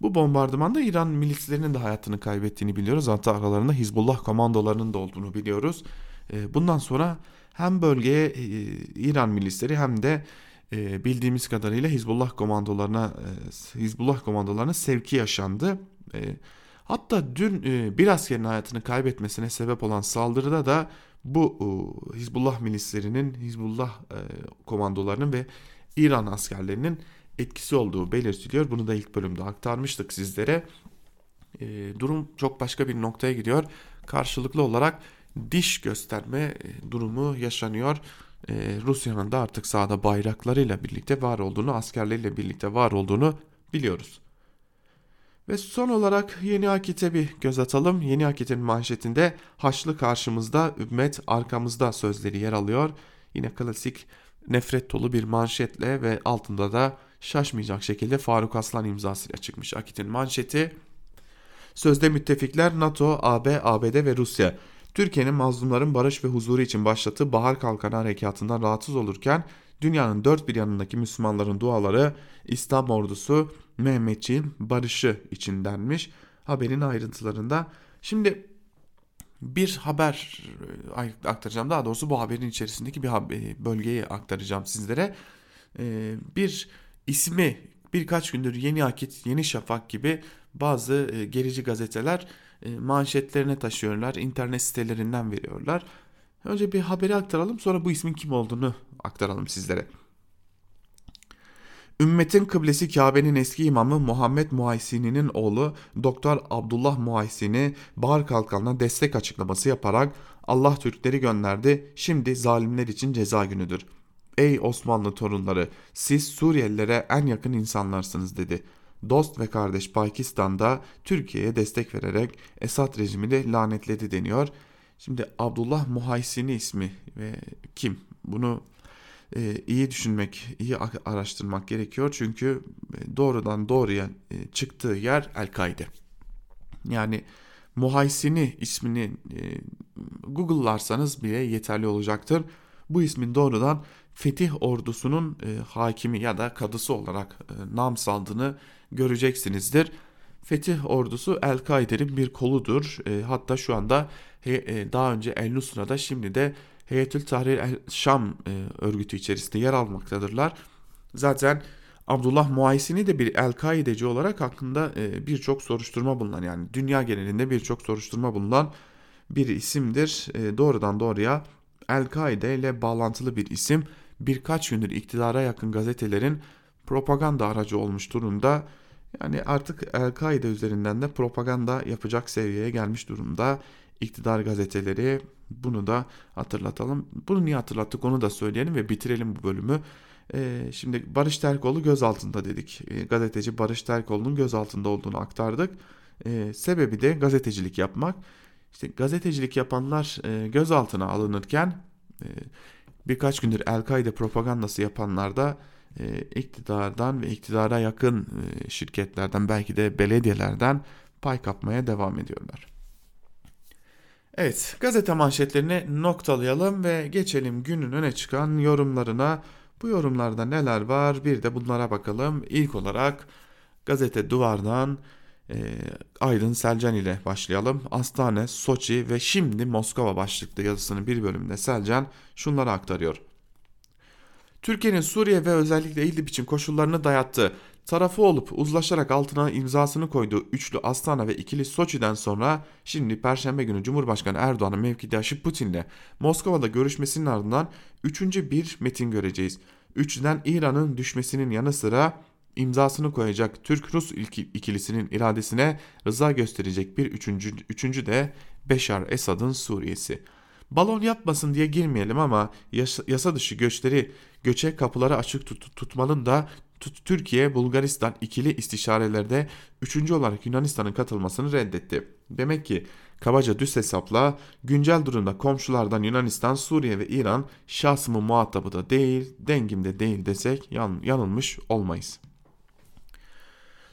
bu bombardımanda İran milislerinin de hayatını kaybettiğini biliyoruz. Hatta aralarında Hizbullah komandolarının da olduğunu biliyoruz. E, bundan sonra hem bölgeye e, İran milisleri hem de e, bildiğimiz kadarıyla Hizbullah komandolarına e, Hizbullah komandolarına sevki yaşandı. E, hatta dün e, bir askerin hayatını kaybetmesine sebep olan saldırıda da bu e, Hizbullah milislerinin, Hizbullah e, komandolarının ve İran askerlerinin etkisi olduğu belirtiliyor. Bunu da ilk bölümde aktarmıştık sizlere. E, durum çok başka bir noktaya gidiyor. Karşılıklı olarak diş gösterme e, durumu yaşanıyor. E, Rusya'nın da artık sahada bayraklarıyla birlikte var olduğunu, askerleriyle birlikte var olduğunu biliyoruz. Ve son olarak Yeni Akit'e bir göz atalım. Yeni Akit'in manşetinde Haçlı karşımızda, ümmet arkamızda sözleri yer alıyor. Yine klasik nefret dolu bir manşetle ve altında da şaşmayacak şekilde Faruk Aslan imzasıyla çıkmış Akit'in manşeti. Sözde müttefikler NATO, AB, ABD ve Rusya. Türkiye'nin mazlumların barış ve huzuru için başlattığı Bahar Kalkanı Harekatı'ndan rahatsız olurken dünyanın dört bir yanındaki Müslümanların duaları İslam ordusu Mehmetçiğin barışı için denmiş. Haberin ayrıntılarında. Şimdi bir haber e, aktaracağım. Daha doğrusu bu haberin içerisindeki bir bölgeyi aktaracağım sizlere. E, bir ismi birkaç gündür Yeni Akit, Yeni Şafak gibi bazı e, gerici gazeteler manşetlerine taşıyorlar. internet sitelerinden veriyorlar. Önce bir haberi aktaralım sonra bu ismin kim olduğunu aktaralım sizlere. Ümmetin kıblesi Kabe'nin eski imamı Muhammed Muhaysini'nin oğlu Doktor Abdullah Muhaysini Bahar Kalkanı'na destek açıklaması yaparak Allah Türkleri gönderdi şimdi zalimler için ceza günüdür. Ey Osmanlı torunları siz Suriyelilere en yakın insanlarsınız dedi. Dost ve kardeş Pakistan'da Türkiye'ye destek vererek Esad rejimini lanetledi deniyor. Şimdi Abdullah Muhaysini ismi ve kim? Bunu e, iyi düşünmek, iyi araştırmak gerekiyor. Çünkü e, doğrudan doğruya e, çıktığı yer El-Kaide. Yani Muhaysini ismini e, Google'larsanız bile yeterli olacaktır. Bu ismin doğrudan Fetih ordusunun e, hakimi ya da kadısı olarak e, nam saldığını göreceksinizdir. Fetih ordusu El-Kaide'nin bir koludur. E, hatta şu anda he, e, daha önce El Nusra'da şimdi de Heyetül Tahrir el Şam e, örgütü içerisinde yer almaktadırlar. Zaten Abdullah Muaysini de bir El-Kaideci olarak hakkında e, birçok soruşturma bulunan yani dünya genelinde birçok soruşturma bulunan bir isimdir. E, doğrudan doğruya El-Kaide ile bağlantılı bir isim birkaç gündür iktidara yakın gazetelerin propaganda aracı olmuş durumda. Yani artık El-Kaide üzerinden de propaganda yapacak seviyeye gelmiş durumda iktidar gazeteleri bunu da hatırlatalım. Bunu niye hatırlattık onu da söyleyelim ve bitirelim bu bölümü. Ee, şimdi Barış Terkoğlu gözaltında dedik. Ee, gazeteci Barış Terkoğlu'nun gözaltında olduğunu aktardık. Ee, sebebi de gazetecilik yapmak. İşte gazetecilik yapanlar e, gözaltına alınırken e, birkaç gündür El-Kaide propagandası yapanlar da e, iktidardan ve iktidara yakın e, şirketlerden belki de belediyelerden pay kapmaya devam ediyorlar. Evet gazete manşetlerini noktalayalım ve geçelim günün öne çıkan yorumlarına. Bu yorumlarda neler var bir de bunlara bakalım. İlk olarak gazete duvardan e, Aydın Selcan ile başlayalım. Astane, Soçi ve şimdi Moskova başlıklı yazısının bir bölümünde Selcan şunları aktarıyor. Türkiye'nin Suriye ve özellikle İdlib için koşullarını dayattı tarafı olup uzlaşarak altına imzasını koyduğu üçlü Astana ve ikili Soçi'den sonra şimdi Perşembe günü Cumhurbaşkanı Erdoğan'ın mevkidaşı Putin'le Moskova'da görüşmesinin ardından üçüncü bir metin göreceğiz. Üçlüden İran'ın düşmesinin yanı sıra imzasını koyacak Türk-Rus ikilisinin iradesine rıza gösterecek bir üçüncü, üçüncü de Beşar Esad'ın Suriye'si. Balon yapmasın diye girmeyelim ama yasa, dışı göçleri göçe kapıları açık tut, tutmanın da Türkiye Bulgaristan ikili istişarelerde üçüncü olarak Yunanistan'ın katılmasını reddetti. Demek ki kabaca düz hesapla güncel durumda komşulardan Yunanistan, Suriye ve İran şahsımın muhatabı da değil, dengimde değil desek yan, yanılmış olmayız.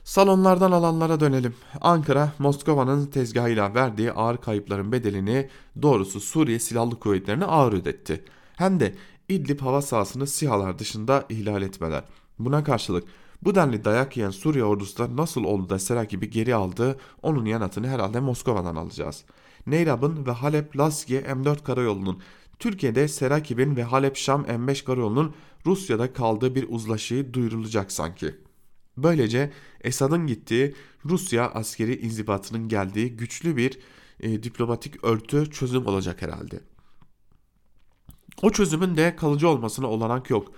Salonlardan alanlara dönelim. Ankara, Moskova'nın tezgahıyla verdiği ağır kayıpların bedelini doğrusu Suriye Silahlı Kuvvetleri'ne ağır ödetti. Hem de İdlib hava sahasını SİHA'lar dışında ihlal etmeler. Buna karşılık bu denli dayak yiyen Suriye ordusu da nasıl oldu da Sera gibi geri aldı onun yanıtını herhalde Moskova'dan alacağız. Neyrab'ın ve Halep-Laskiye M4 karayolunun, Türkiye'de Serakib'in ve Halep-Şam M5 karayolunun Rusya'da kaldığı bir uzlaşıyı duyurulacak sanki. Böylece Esad'ın gittiği Rusya askeri inzibatının geldiği güçlü bir e, diplomatik örtü çözüm olacak herhalde. O çözümün de kalıcı olmasına olanak yok.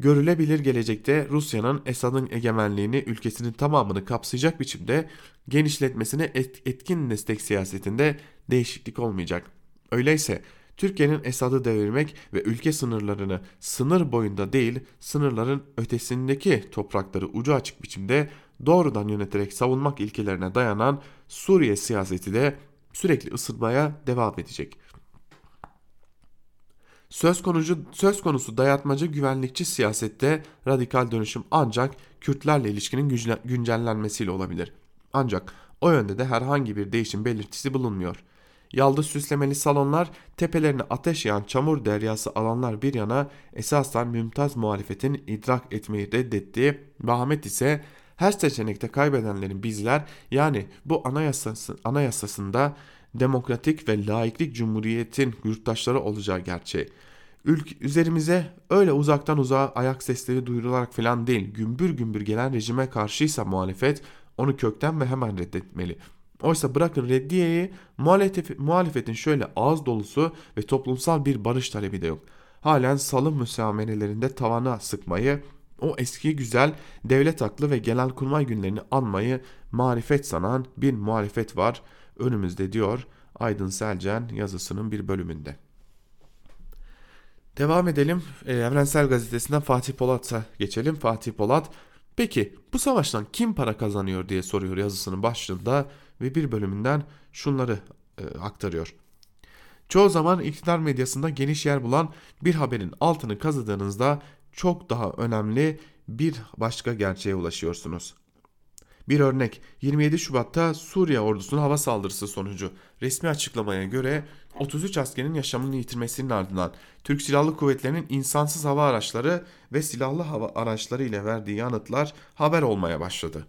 Görülebilir gelecekte Rusya'nın Esad'ın egemenliğini ülkesinin tamamını kapsayacak biçimde genişletmesine etkin destek siyasetinde değişiklik olmayacak. Öyleyse Türkiye'nin Esad'ı devirmek ve ülke sınırlarını sınır boyunda değil sınırların ötesindeki toprakları ucu açık biçimde doğrudan yöneterek savunmak ilkelerine dayanan Suriye siyaseti de sürekli ısınmaya devam edecek. Söz konusu, söz konusu dayatmacı güvenlikçi siyasette radikal dönüşüm ancak Kürtlerle ilişkinin güncellenmesiyle olabilir. Ancak o yönde de herhangi bir değişim belirtisi bulunmuyor. Yaldız süslemeli salonlar, tepelerine ateş yağan çamur deryası alanlar bir yana esasen mümtaz muhalefetin idrak etmeyi reddettiği Bahmet ise her seçenekte kaybedenlerin bizler yani bu anayasası, anayasasında demokratik ve laiklik cumhuriyetin yurttaşları olacağı gerçeği. Ülk üzerimize öyle uzaktan uzağa ayak sesleri duyurularak falan değil gümbür gümbür gelen rejime karşıysa muhalefet onu kökten ve hemen reddetmeli. Oysa bırakın reddiyeyi muhalefetin şöyle ağız dolusu ve toplumsal bir barış talebi de yok. Halen salım müsamerelerinde tavana sıkmayı, o eski güzel devlet aklı ve genelkurmay günlerini anmayı marifet sanan bir muhalefet var önümüzde diyor Aydın Selcen yazısının bir bölümünde. Devam edelim. Ee, Evrensel Gazetesi'nden Fatih Polat'a geçelim. Fatih Polat, peki bu savaştan kim para kazanıyor diye soruyor yazısının başlığında ve bir bölümünden şunları e, aktarıyor. Çoğu zaman iktidar medyasında geniş yer bulan bir haberin altını kazıdığınızda çok daha önemli bir başka gerçeğe ulaşıyorsunuz. Bir örnek 27 Şubat'ta Suriye ordusunun hava saldırısı sonucu resmi açıklamaya göre 33 askerin yaşamını yitirmesinin ardından Türk Silahlı Kuvvetleri'nin insansız hava araçları ve silahlı hava araçları ile verdiği yanıtlar haber olmaya başladı.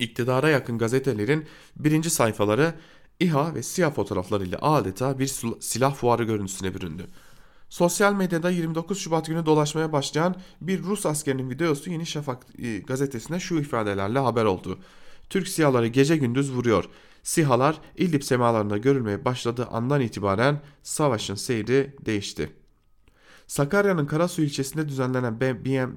İktidara yakın gazetelerin birinci sayfaları İHA ve SİHA fotoğraflarıyla adeta bir silah fuarı görüntüsüne büründü. Sosyal medyada 29 Şubat günü dolaşmaya başlayan bir Rus askerinin videosu Yeni Şafak e, gazetesine şu ifadelerle haber oldu. Türk SİHA'ları gece gündüz vuruyor. SİHA'lar İdlib semalarında görülmeye başladığı andan itibaren savaşın seyri değişti. Sakarya'nın Karasu ilçesinde düzenlenen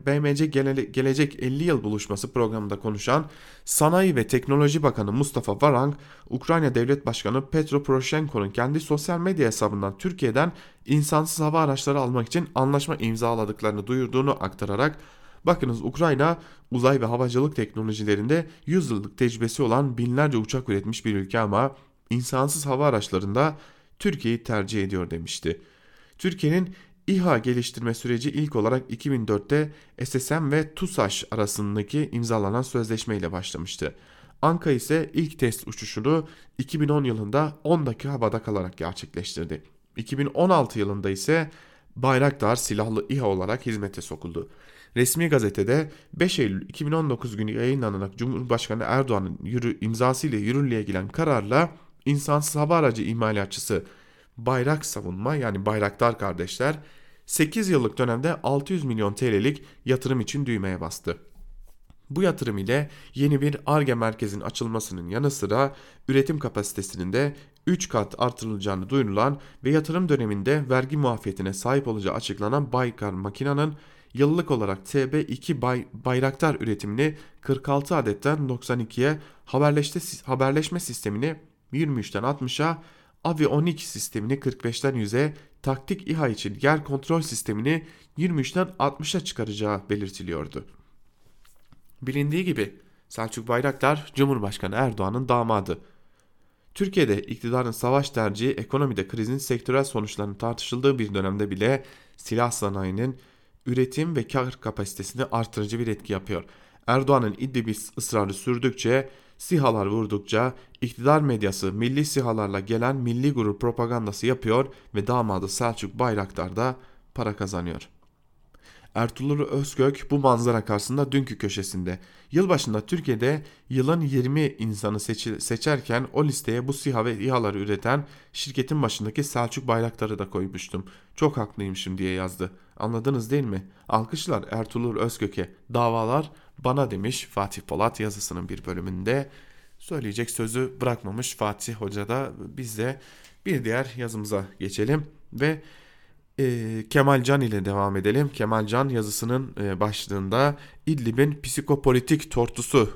BMC Gelecek 50 Yıl Buluşması programında konuşan Sanayi ve Teknoloji Bakanı Mustafa Varank, Ukrayna Devlet Başkanı Petro Poroshenko'nun kendi sosyal medya hesabından Türkiye'den insansız hava araçları almak için anlaşma imzaladıklarını duyurduğunu aktararak Bakınız Ukrayna uzay ve havacılık teknolojilerinde 100 yıllık tecrübesi olan binlerce uçak üretmiş bir ülke ama insansız hava araçlarında Türkiye'yi tercih ediyor demişti. Türkiye'nin İHA geliştirme süreci ilk olarak 2004'te SSM ve TUSAŞ arasındaki imzalanan sözleşme ile başlamıştı. Anka ise ilk test uçuşunu 2010 yılında 10 dakika havada kalarak gerçekleştirdi. 2016 yılında ise Bayraktar silahlı İHA olarak hizmete sokuldu. Resmi gazetede 5 Eylül 2019 günü yayınlanarak Cumhurbaşkanı Erdoğan'ın yürü, imzasıyla yürürlüğe giren kararla insansız hava aracı imalatçısı Bayrak Savunma yani Bayraktar kardeşler 8 yıllık dönemde 600 milyon TL'lik yatırım için düğmeye bastı. Bu yatırım ile yeni bir ARGE merkezinin açılmasının yanı sıra üretim kapasitesinin de 3 kat artırılacağını duyurulan ve yatırım döneminde vergi muafiyetine sahip olacağı açıklanan Baykar makinanın yıllık olarak TB2 bay, Bayraktar üretimini 46 adetten 92'ye haberleşme sistemini 23'ten 60'a Avionik sistemini 45'ten 100'e, taktik İHA için yer kontrol sistemini 23'ten 60'a çıkaracağı belirtiliyordu. Bilindiği gibi Selçuk Bayraktar Cumhurbaşkanı Erdoğan'ın damadı. Türkiye'de iktidarın savaş tercihi ekonomide krizin sektörel sonuçlarının tartışıldığı bir dönemde bile silah sanayinin üretim ve kar kapasitesini artırıcı bir etki yapıyor. Erdoğan'ın İdlib ısrarı sürdükçe sihalar vurdukça iktidar medyası milli sihalarla gelen milli gurur propagandası yapıyor ve damadı Selçuk Bayraktar da para kazanıyor. Ertuğrul Özkök bu manzara karşısında dünkü köşesinde. Yılbaşında Türkiye'de yılın 20 insanı seçerken o listeye bu SİHA ve İHA'ları üreten şirketin başındaki Selçuk Bayraktar'ı da koymuştum. Çok haklıymışım diye yazdı. Anladınız değil mi? Alkışlar Ertuğrul Özkök'e. Davalar bana demiş Fatih Polat yazısının bir bölümünde. Söyleyecek sözü bırakmamış Fatih Hoca da biz de bir diğer yazımıza geçelim ve e, Kemal Can ile devam edelim. Kemal Can yazısının e, başlığında İdlib'in psikopolitik tortusu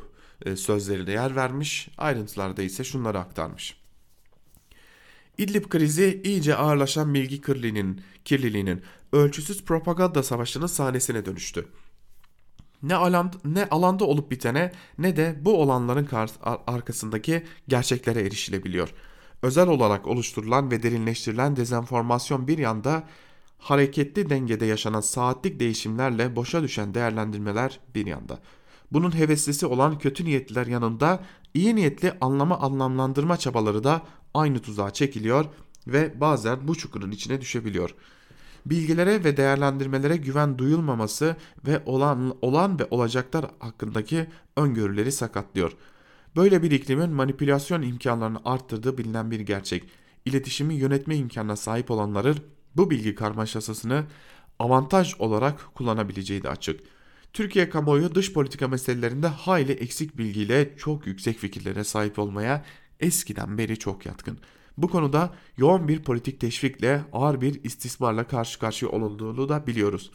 e, sözlerine yer vermiş. Ayrıntılarda ise şunları aktarmış. İdlib krizi iyice ağırlaşan bilgi kirliliğinin, kirliliğinin ölçüsüz propaganda savaşının sahnesine dönüştü. Ne, alan, ne alanda olup bitene ne de bu olanların kar, arkasındaki gerçeklere erişilebiliyor. Özel olarak oluşturulan ve derinleştirilen dezenformasyon bir yanda hareketli dengede yaşanan saatlik değişimlerle boşa düşen değerlendirmeler bir yanda. Bunun heveslisi olan kötü niyetliler yanında iyi niyetli anlama anlamlandırma çabaları da aynı tuzağa çekiliyor ve bazen bu çukurun içine düşebiliyor. Bilgilere ve değerlendirmelere güven duyulmaması ve olan, olan ve olacaklar hakkındaki öngörüleri sakatlıyor. Böyle bir iklimin manipülasyon imkanlarını arttırdığı bilinen bir gerçek. İletişimi yönetme imkanına sahip olanların bu bilgi karmaşasını avantaj olarak kullanabileceği de açık. Türkiye kamuoyu dış politika meselelerinde hayli eksik bilgiyle çok yüksek fikirlere sahip olmaya eskiden beri çok yatkın. Bu konuda yoğun bir politik teşvikle ağır bir istismarla karşı karşıya olunduğunu da biliyoruz.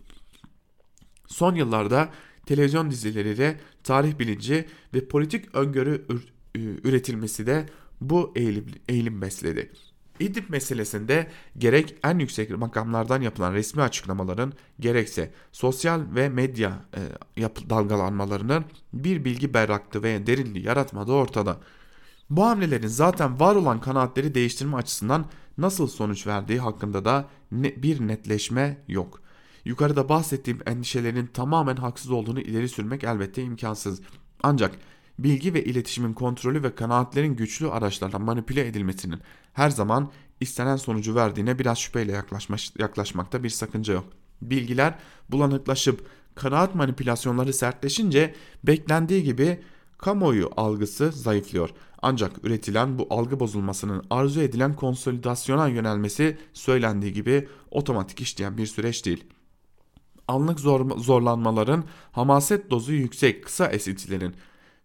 Son yıllarda televizyon dizileriyle tarih bilinci ve politik öngörü üretilmesi de bu eğilim, eğilim besledi. İdlib meselesinde gerek en yüksek makamlardan yapılan resmi açıklamaların gerekse sosyal ve medya e, dalgalanmalarının bir bilgi berraklığı ve derinliği yaratmadığı ortada. Bu hamlelerin zaten var olan kanaatleri değiştirme açısından nasıl sonuç verdiği hakkında da ne, bir netleşme yok. Yukarıda bahsettiğim endişelerin tamamen haksız olduğunu ileri sürmek elbette imkansız. Ancak bilgi ve iletişimin kontrolü ve kanaatlerin güçlü araçlarla manipüle edilmesinin her zaman istenen sonucu verdiğine biraz şüpheyle yaklaşmak, yaklaşmakta bir sakınca yok. Bilgiler bulanıklaşıp kanaat manipülasyonları sertleşince beklendiği gibi kamuoyu algısı zayıflıyor. Ancak üretilen bu algı bozulmasının arzu edilen konsolidasyona yönelmesi söylendiği gibi otomatik işleyen bir süreç değil. Anlık zor, zorlanmaların, hamaset dozu yüksek kısa esintilerin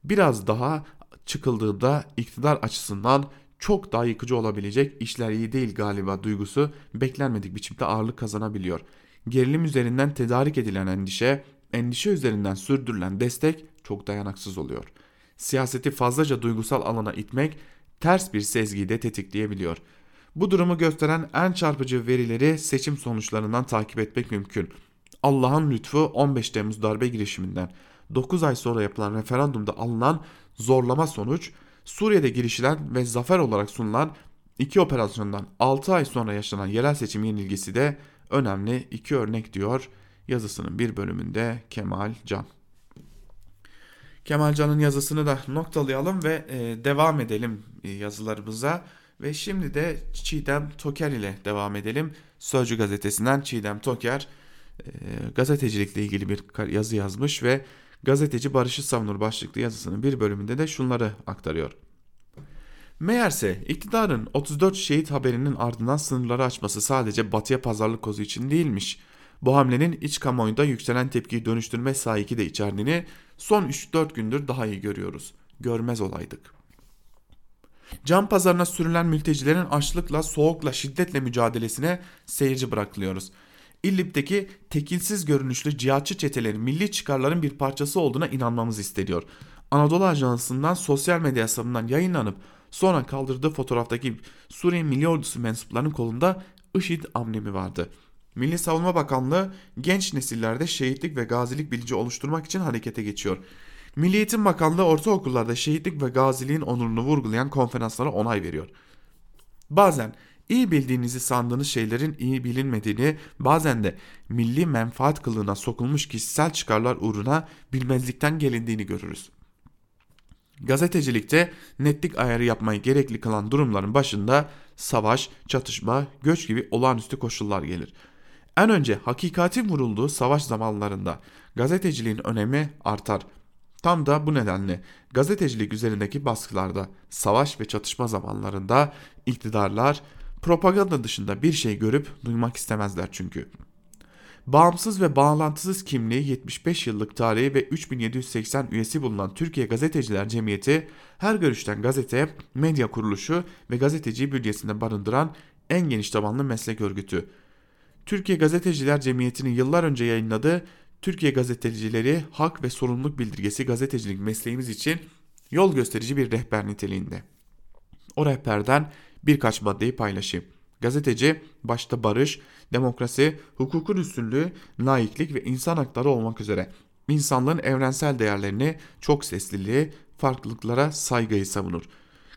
biraz daha çıkıldığında iktidar açısından çok daha yıkıcı olabilecek işler iyi değil galiba duygusu beklenmedik biçimde ağırlık kazanabiliyor. Gerilim üzerinden tedarik edilen endişe, endişe üzerinden sürdürülen destek çok dayanaksız oluyor. Siyaseti fazlaca duygusal alana itmek ters bir sezgiyi de tetikleyebiliyor. Bu durumu gösteren en çarpıcı verileri seçim sonuçlarından takip etmek mümkün. Allah'ın lütfu 15 Temmuz darbe girişiminden 9 ay sonra yapılan referandumda alınan zorlama sonuç Suriye'de girişilen ve zafer olarak sunulan iki operasyondan 6 ay sonra yaşanan yerel seçim yenilgisi de önemli iki örnek diyor yazısının bir bölümünde Kemal Can. Kemal Can'ın yazısını da noktalayalım ve e, devam edelim e, yazılarımıza. Ve şimdi de Çiğdem Toker ile devam edelim. Sözcü gazetesinden Çiğdem Toker e, gazetecilikle ilgili bir yazı yazmış ve gazeteci Barış'ı savunur başlıklı yazısının bir bölümünde de şunları aktarıyor. Meğerse iktidarın 34 şehit haberinin ardından sınırları açması sadece batıya pazarlık kozu için değilmiş. Bu hamlenin iç kamuoyunda yükselen tepkiyi dönüştürme sahiki de içerdiğini son 3-4 gündür daha iyi görüyoruz. Görmez olaydık. Can pazarına sürülen mültecilerin açlıkla, soğukla, şiddetle mücadelesine seyirci bırakılıyoruz. İllip'teki tekinsiz görünüşlü cihatçı çetelerin milli çıkarların bir parçası olduğuna inanmamız isteniyor. Anadolu Ajansı'ndan sosyal medya hesabından yayınlanıp sonra kaldırdığı fotoğraftaki Suriye Milli Ordusu mensuplarının kolunda IŞİD amblemi vardı. Milli Savunma Bakanlığı genç nesillerde şehitlik ve gazilik bilinci oluşturmak için harekete geçiyor. Milli Eğitim Bakanlığı ortaokullarda şehitlik ve gaziliğin onurunu vurgulayan konferanslara onay veriyor. Bazen iyi bildiğinizi sandığınız şeylerin iyi bilinmediğini, bazen de milli menfaat kılığına sokulmuş kişisel çıkarlar uğruna bilmezlikten gelindiğini görürüz. Gazetecilikte netlik ayarı yapmayı gerekli kılan durumların başında savaş, çatışma, göç gibi olağanüstü koşullar gelir. En önce hakikatin vurulduğu savaş zamanlarında gazeteciliğin önemi artar. Tam da bu nedenle gazetecilik üzerindeki baskılarda savaş ve çatışma zamanlarında iktidarlar propaganda dışında bir şey görüp duymak istemezler çünkü. Bağımsız ve bağlantısız kimliği 75 yıllık tarihi ve 3780 üyesi bulunan Türkiye Gazeteciler Cemiyeti her görüşten gazete, medya kuruluşu ve gazeteciyi bünyesinde barındıran en geniş tabanlı meslek örgütü. Türkiye Gazeteciler Cemiyeti'nin yıllar önce yayınladığı Türkiye Gazetecileri Hak ve Sorumluluk Bildirgesi gazetecilik mesleğimiz için yol gösterici bir rehber niteliğinde. O rehberden birkaç maddeyi paylaşayım. Gazeteci başta barış, demokrasi, hukukun üstünlüğü, laiklik ve insan hakları olmak üzere insanlığın evrensel değerlerini, çok sesliliği, farklılıklara saygıyı savunur.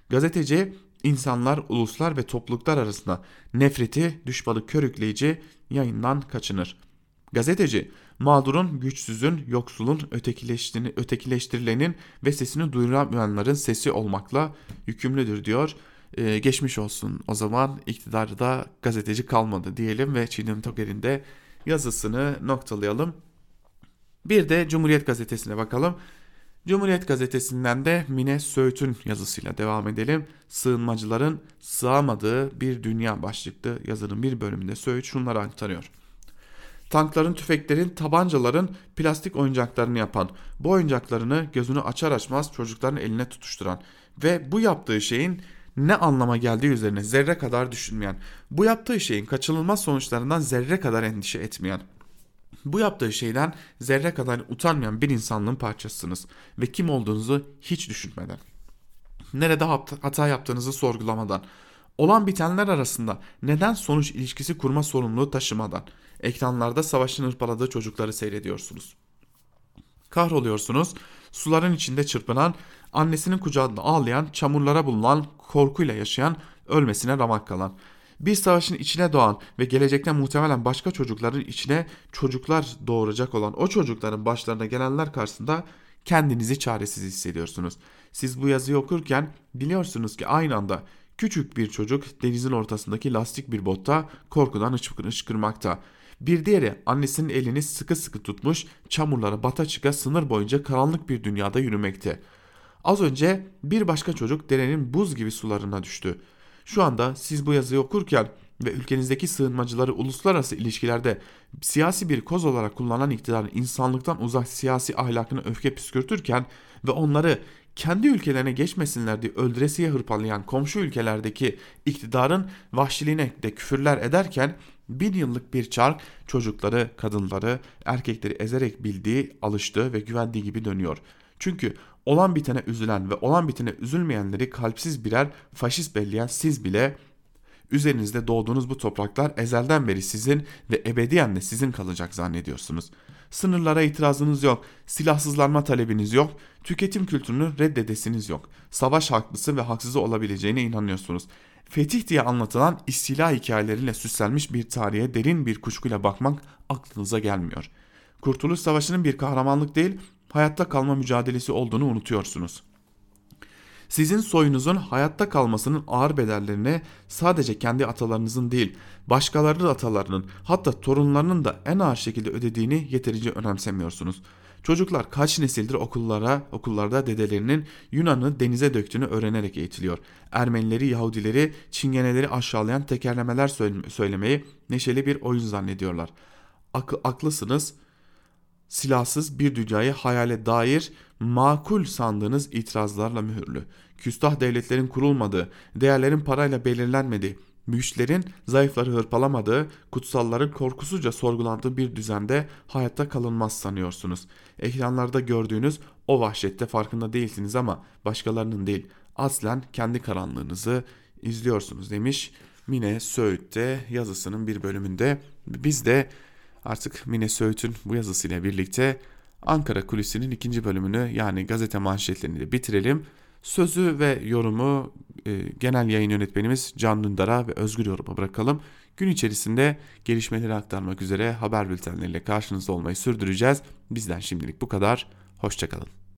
Gazeteci insanlar, uluslar ve topluluklar arasında nefreti, düşmanı körükleyici yayından kaçınır. Gazeteci mağdurun, güçsüzün, yoksulun, ötekileştirilenin ve sesini duyuramayanların sesi olmakla yükümlüdür diyor ee, geçmiş olsun o zaman iktidarda gazeteci kalmadı diyelim ve Çiğdem Toker'in de yazısını noktalayalım. Bir de Cumhuriyet Gazetesi'ne bakalım. Cumhuriyet Gazetesi'nden de Mine Söğüt'ün yazısıyla devam edelim. Sığınmacıların sığamadığı bir dünya başlıklı yazının bir bölümünde Söğüt şunları aktarıyor. Tankların, tüfeklerin, tabancaların plastik oyuncaklarını yapan, bu oyuncaklarını gözünü açar açmaz çocukların eline tutuşturan ve bu yaptığı şeyin ne anlama geldiği üzerine zerre kadar düşünmeyen, bu yaptığı şeyin kaçınılmaz sonuçlarından zerre kadar endişe etmeyen, bu yaptığı şeyden zerre kadar utanmayan bir insanlığın parçasısınız ve kim olduğunuzu hiç düşünmeden, nerede hata yaptığınızı sorgulamadan, olan bitenler arasında neden sonuç ilişkisi kurma sorumluluğu taşımadan ekranlarda savaşın hırpaladığı çocukları seyrediyorsunuz. Kahroluyorsunuz, suların içinde çırpınan, annesinin kucağında ağlayan, çamurlara bulunan, korkuyla yaşayan, ölmesine ramak kalan. Bir savaşın içine doğan ve gelecekte muhtemelen başka çocukların içine çocuklar doğuracak olan o çocukların başlarına gelenler karşısında kendinizi çaresiz hissediyorsunuz. Siz bu yazıyı okurken biliyorsunuz ki aynı anda küçük bir çocuk denizin ortasındaki lastik bir botta korkudan ışkırmakta. Bir diğeri annesinin elini sıkı sıkı tutmuş çamurlara bata çıka sınır boyunca karanlık bir dünyada yürümekte. Az önce bir başka çocuk derenin buz gibi sularına düştü. Şu anda siz bu yazıyı okurken ve ülkenizdeki sığınmacıları uluslararası ilişkilerde siyasi bir koz olarak kullanan iktidarın insanlıktan uzak siyasi ahlakını öfke püskürtürken ve onları kendi ülkelerine geçmesinler diye öldüresiye hırpalayan komşu ülkelerdeki iktidarın vahşiliğine de küfürler ederken bin yıllık bir çark çocukları, kadınları, erkekleri ezerek bildiği, alıştığı ve güvendiği gibi dönüyor. Çünkü olan bitene üzülen ve olan bitene üzülmeyenleri kalpsiz birer faşist belleyen siz bile üzerinizde doğduğunuz bu topraklar ezelden beri sizin ve ebediyen de sizin kalacak zannediyorsunuz. Sınırlara itirazınız yok, silahsızlanma talebiniz yok, tüketim kültürünü reddedesiniz yok. Savaş haklısı ve haksızı olabileceğine inanıyorsunuz. Fetih diye anlatılan istila hikayeleriyle süslenmiş bir tarihe derin bir kuşkuyla bakmak aklınıza gelmiyor. Kurtuluş Savaşı'nın bir kahramanlık değil, hayatta kalma mücadelesi olduğunu unutuyorsunuz. Sizin soyunuzun hayatta kalmasının ağır bedellerini sadece kendi atalarınızın değil, başkalarının atalarının hatta torunlarının da en ağır şekilde ödediğini yeterince önemsemiyorsunuz. Çocuklar kaç nesildir okullara, okullarda dedelerinin Yunan'ı denize döktüğünü öğrenerek eğitiliyor. Ermenileri, Yahudileri, Çingeneleri aşağılayan tekerlemeler söylemeyi neşeli bir oyun zannediyorlar. Ak aklısınız, silahsız bir dünyayı hayale dair makul sandığınız itirazlarla mühürlü. Küstah devletlerin kurulmadığı, değerlerin parayla belirlenmediği, güçlerin zayıfları hırpalamadığı, kutsalların korkusuzca sorgulandığı bir düzende hayatta kalınmaz sanıyorsunuz. Ekranlarda gördüğünüz o vahşette farkında değilsiniz ama başkalarının değil, aslen kendi karanlığınızı izliyorsunuz demiş Mine Söğüt'te yazısının bir bölümünde. Biz de artık Mine Söğüt'ün bu yazısıyla birlikte Ankara Kulisi'nin ikinci bölümünü yani gazete manşetlerini de bitirelim. Sözü ve yorumu e, genel yayın yönetmenimiz Can Dündar'a ve Özgür Yorum'a bırakalım. Gün içerisinde gelişmeleri aktarmak üzere haber bültenleriyle karşınızda olmayı sürdüreceğiz. Bizden şimdilik bu kadar. Hoşçakalın.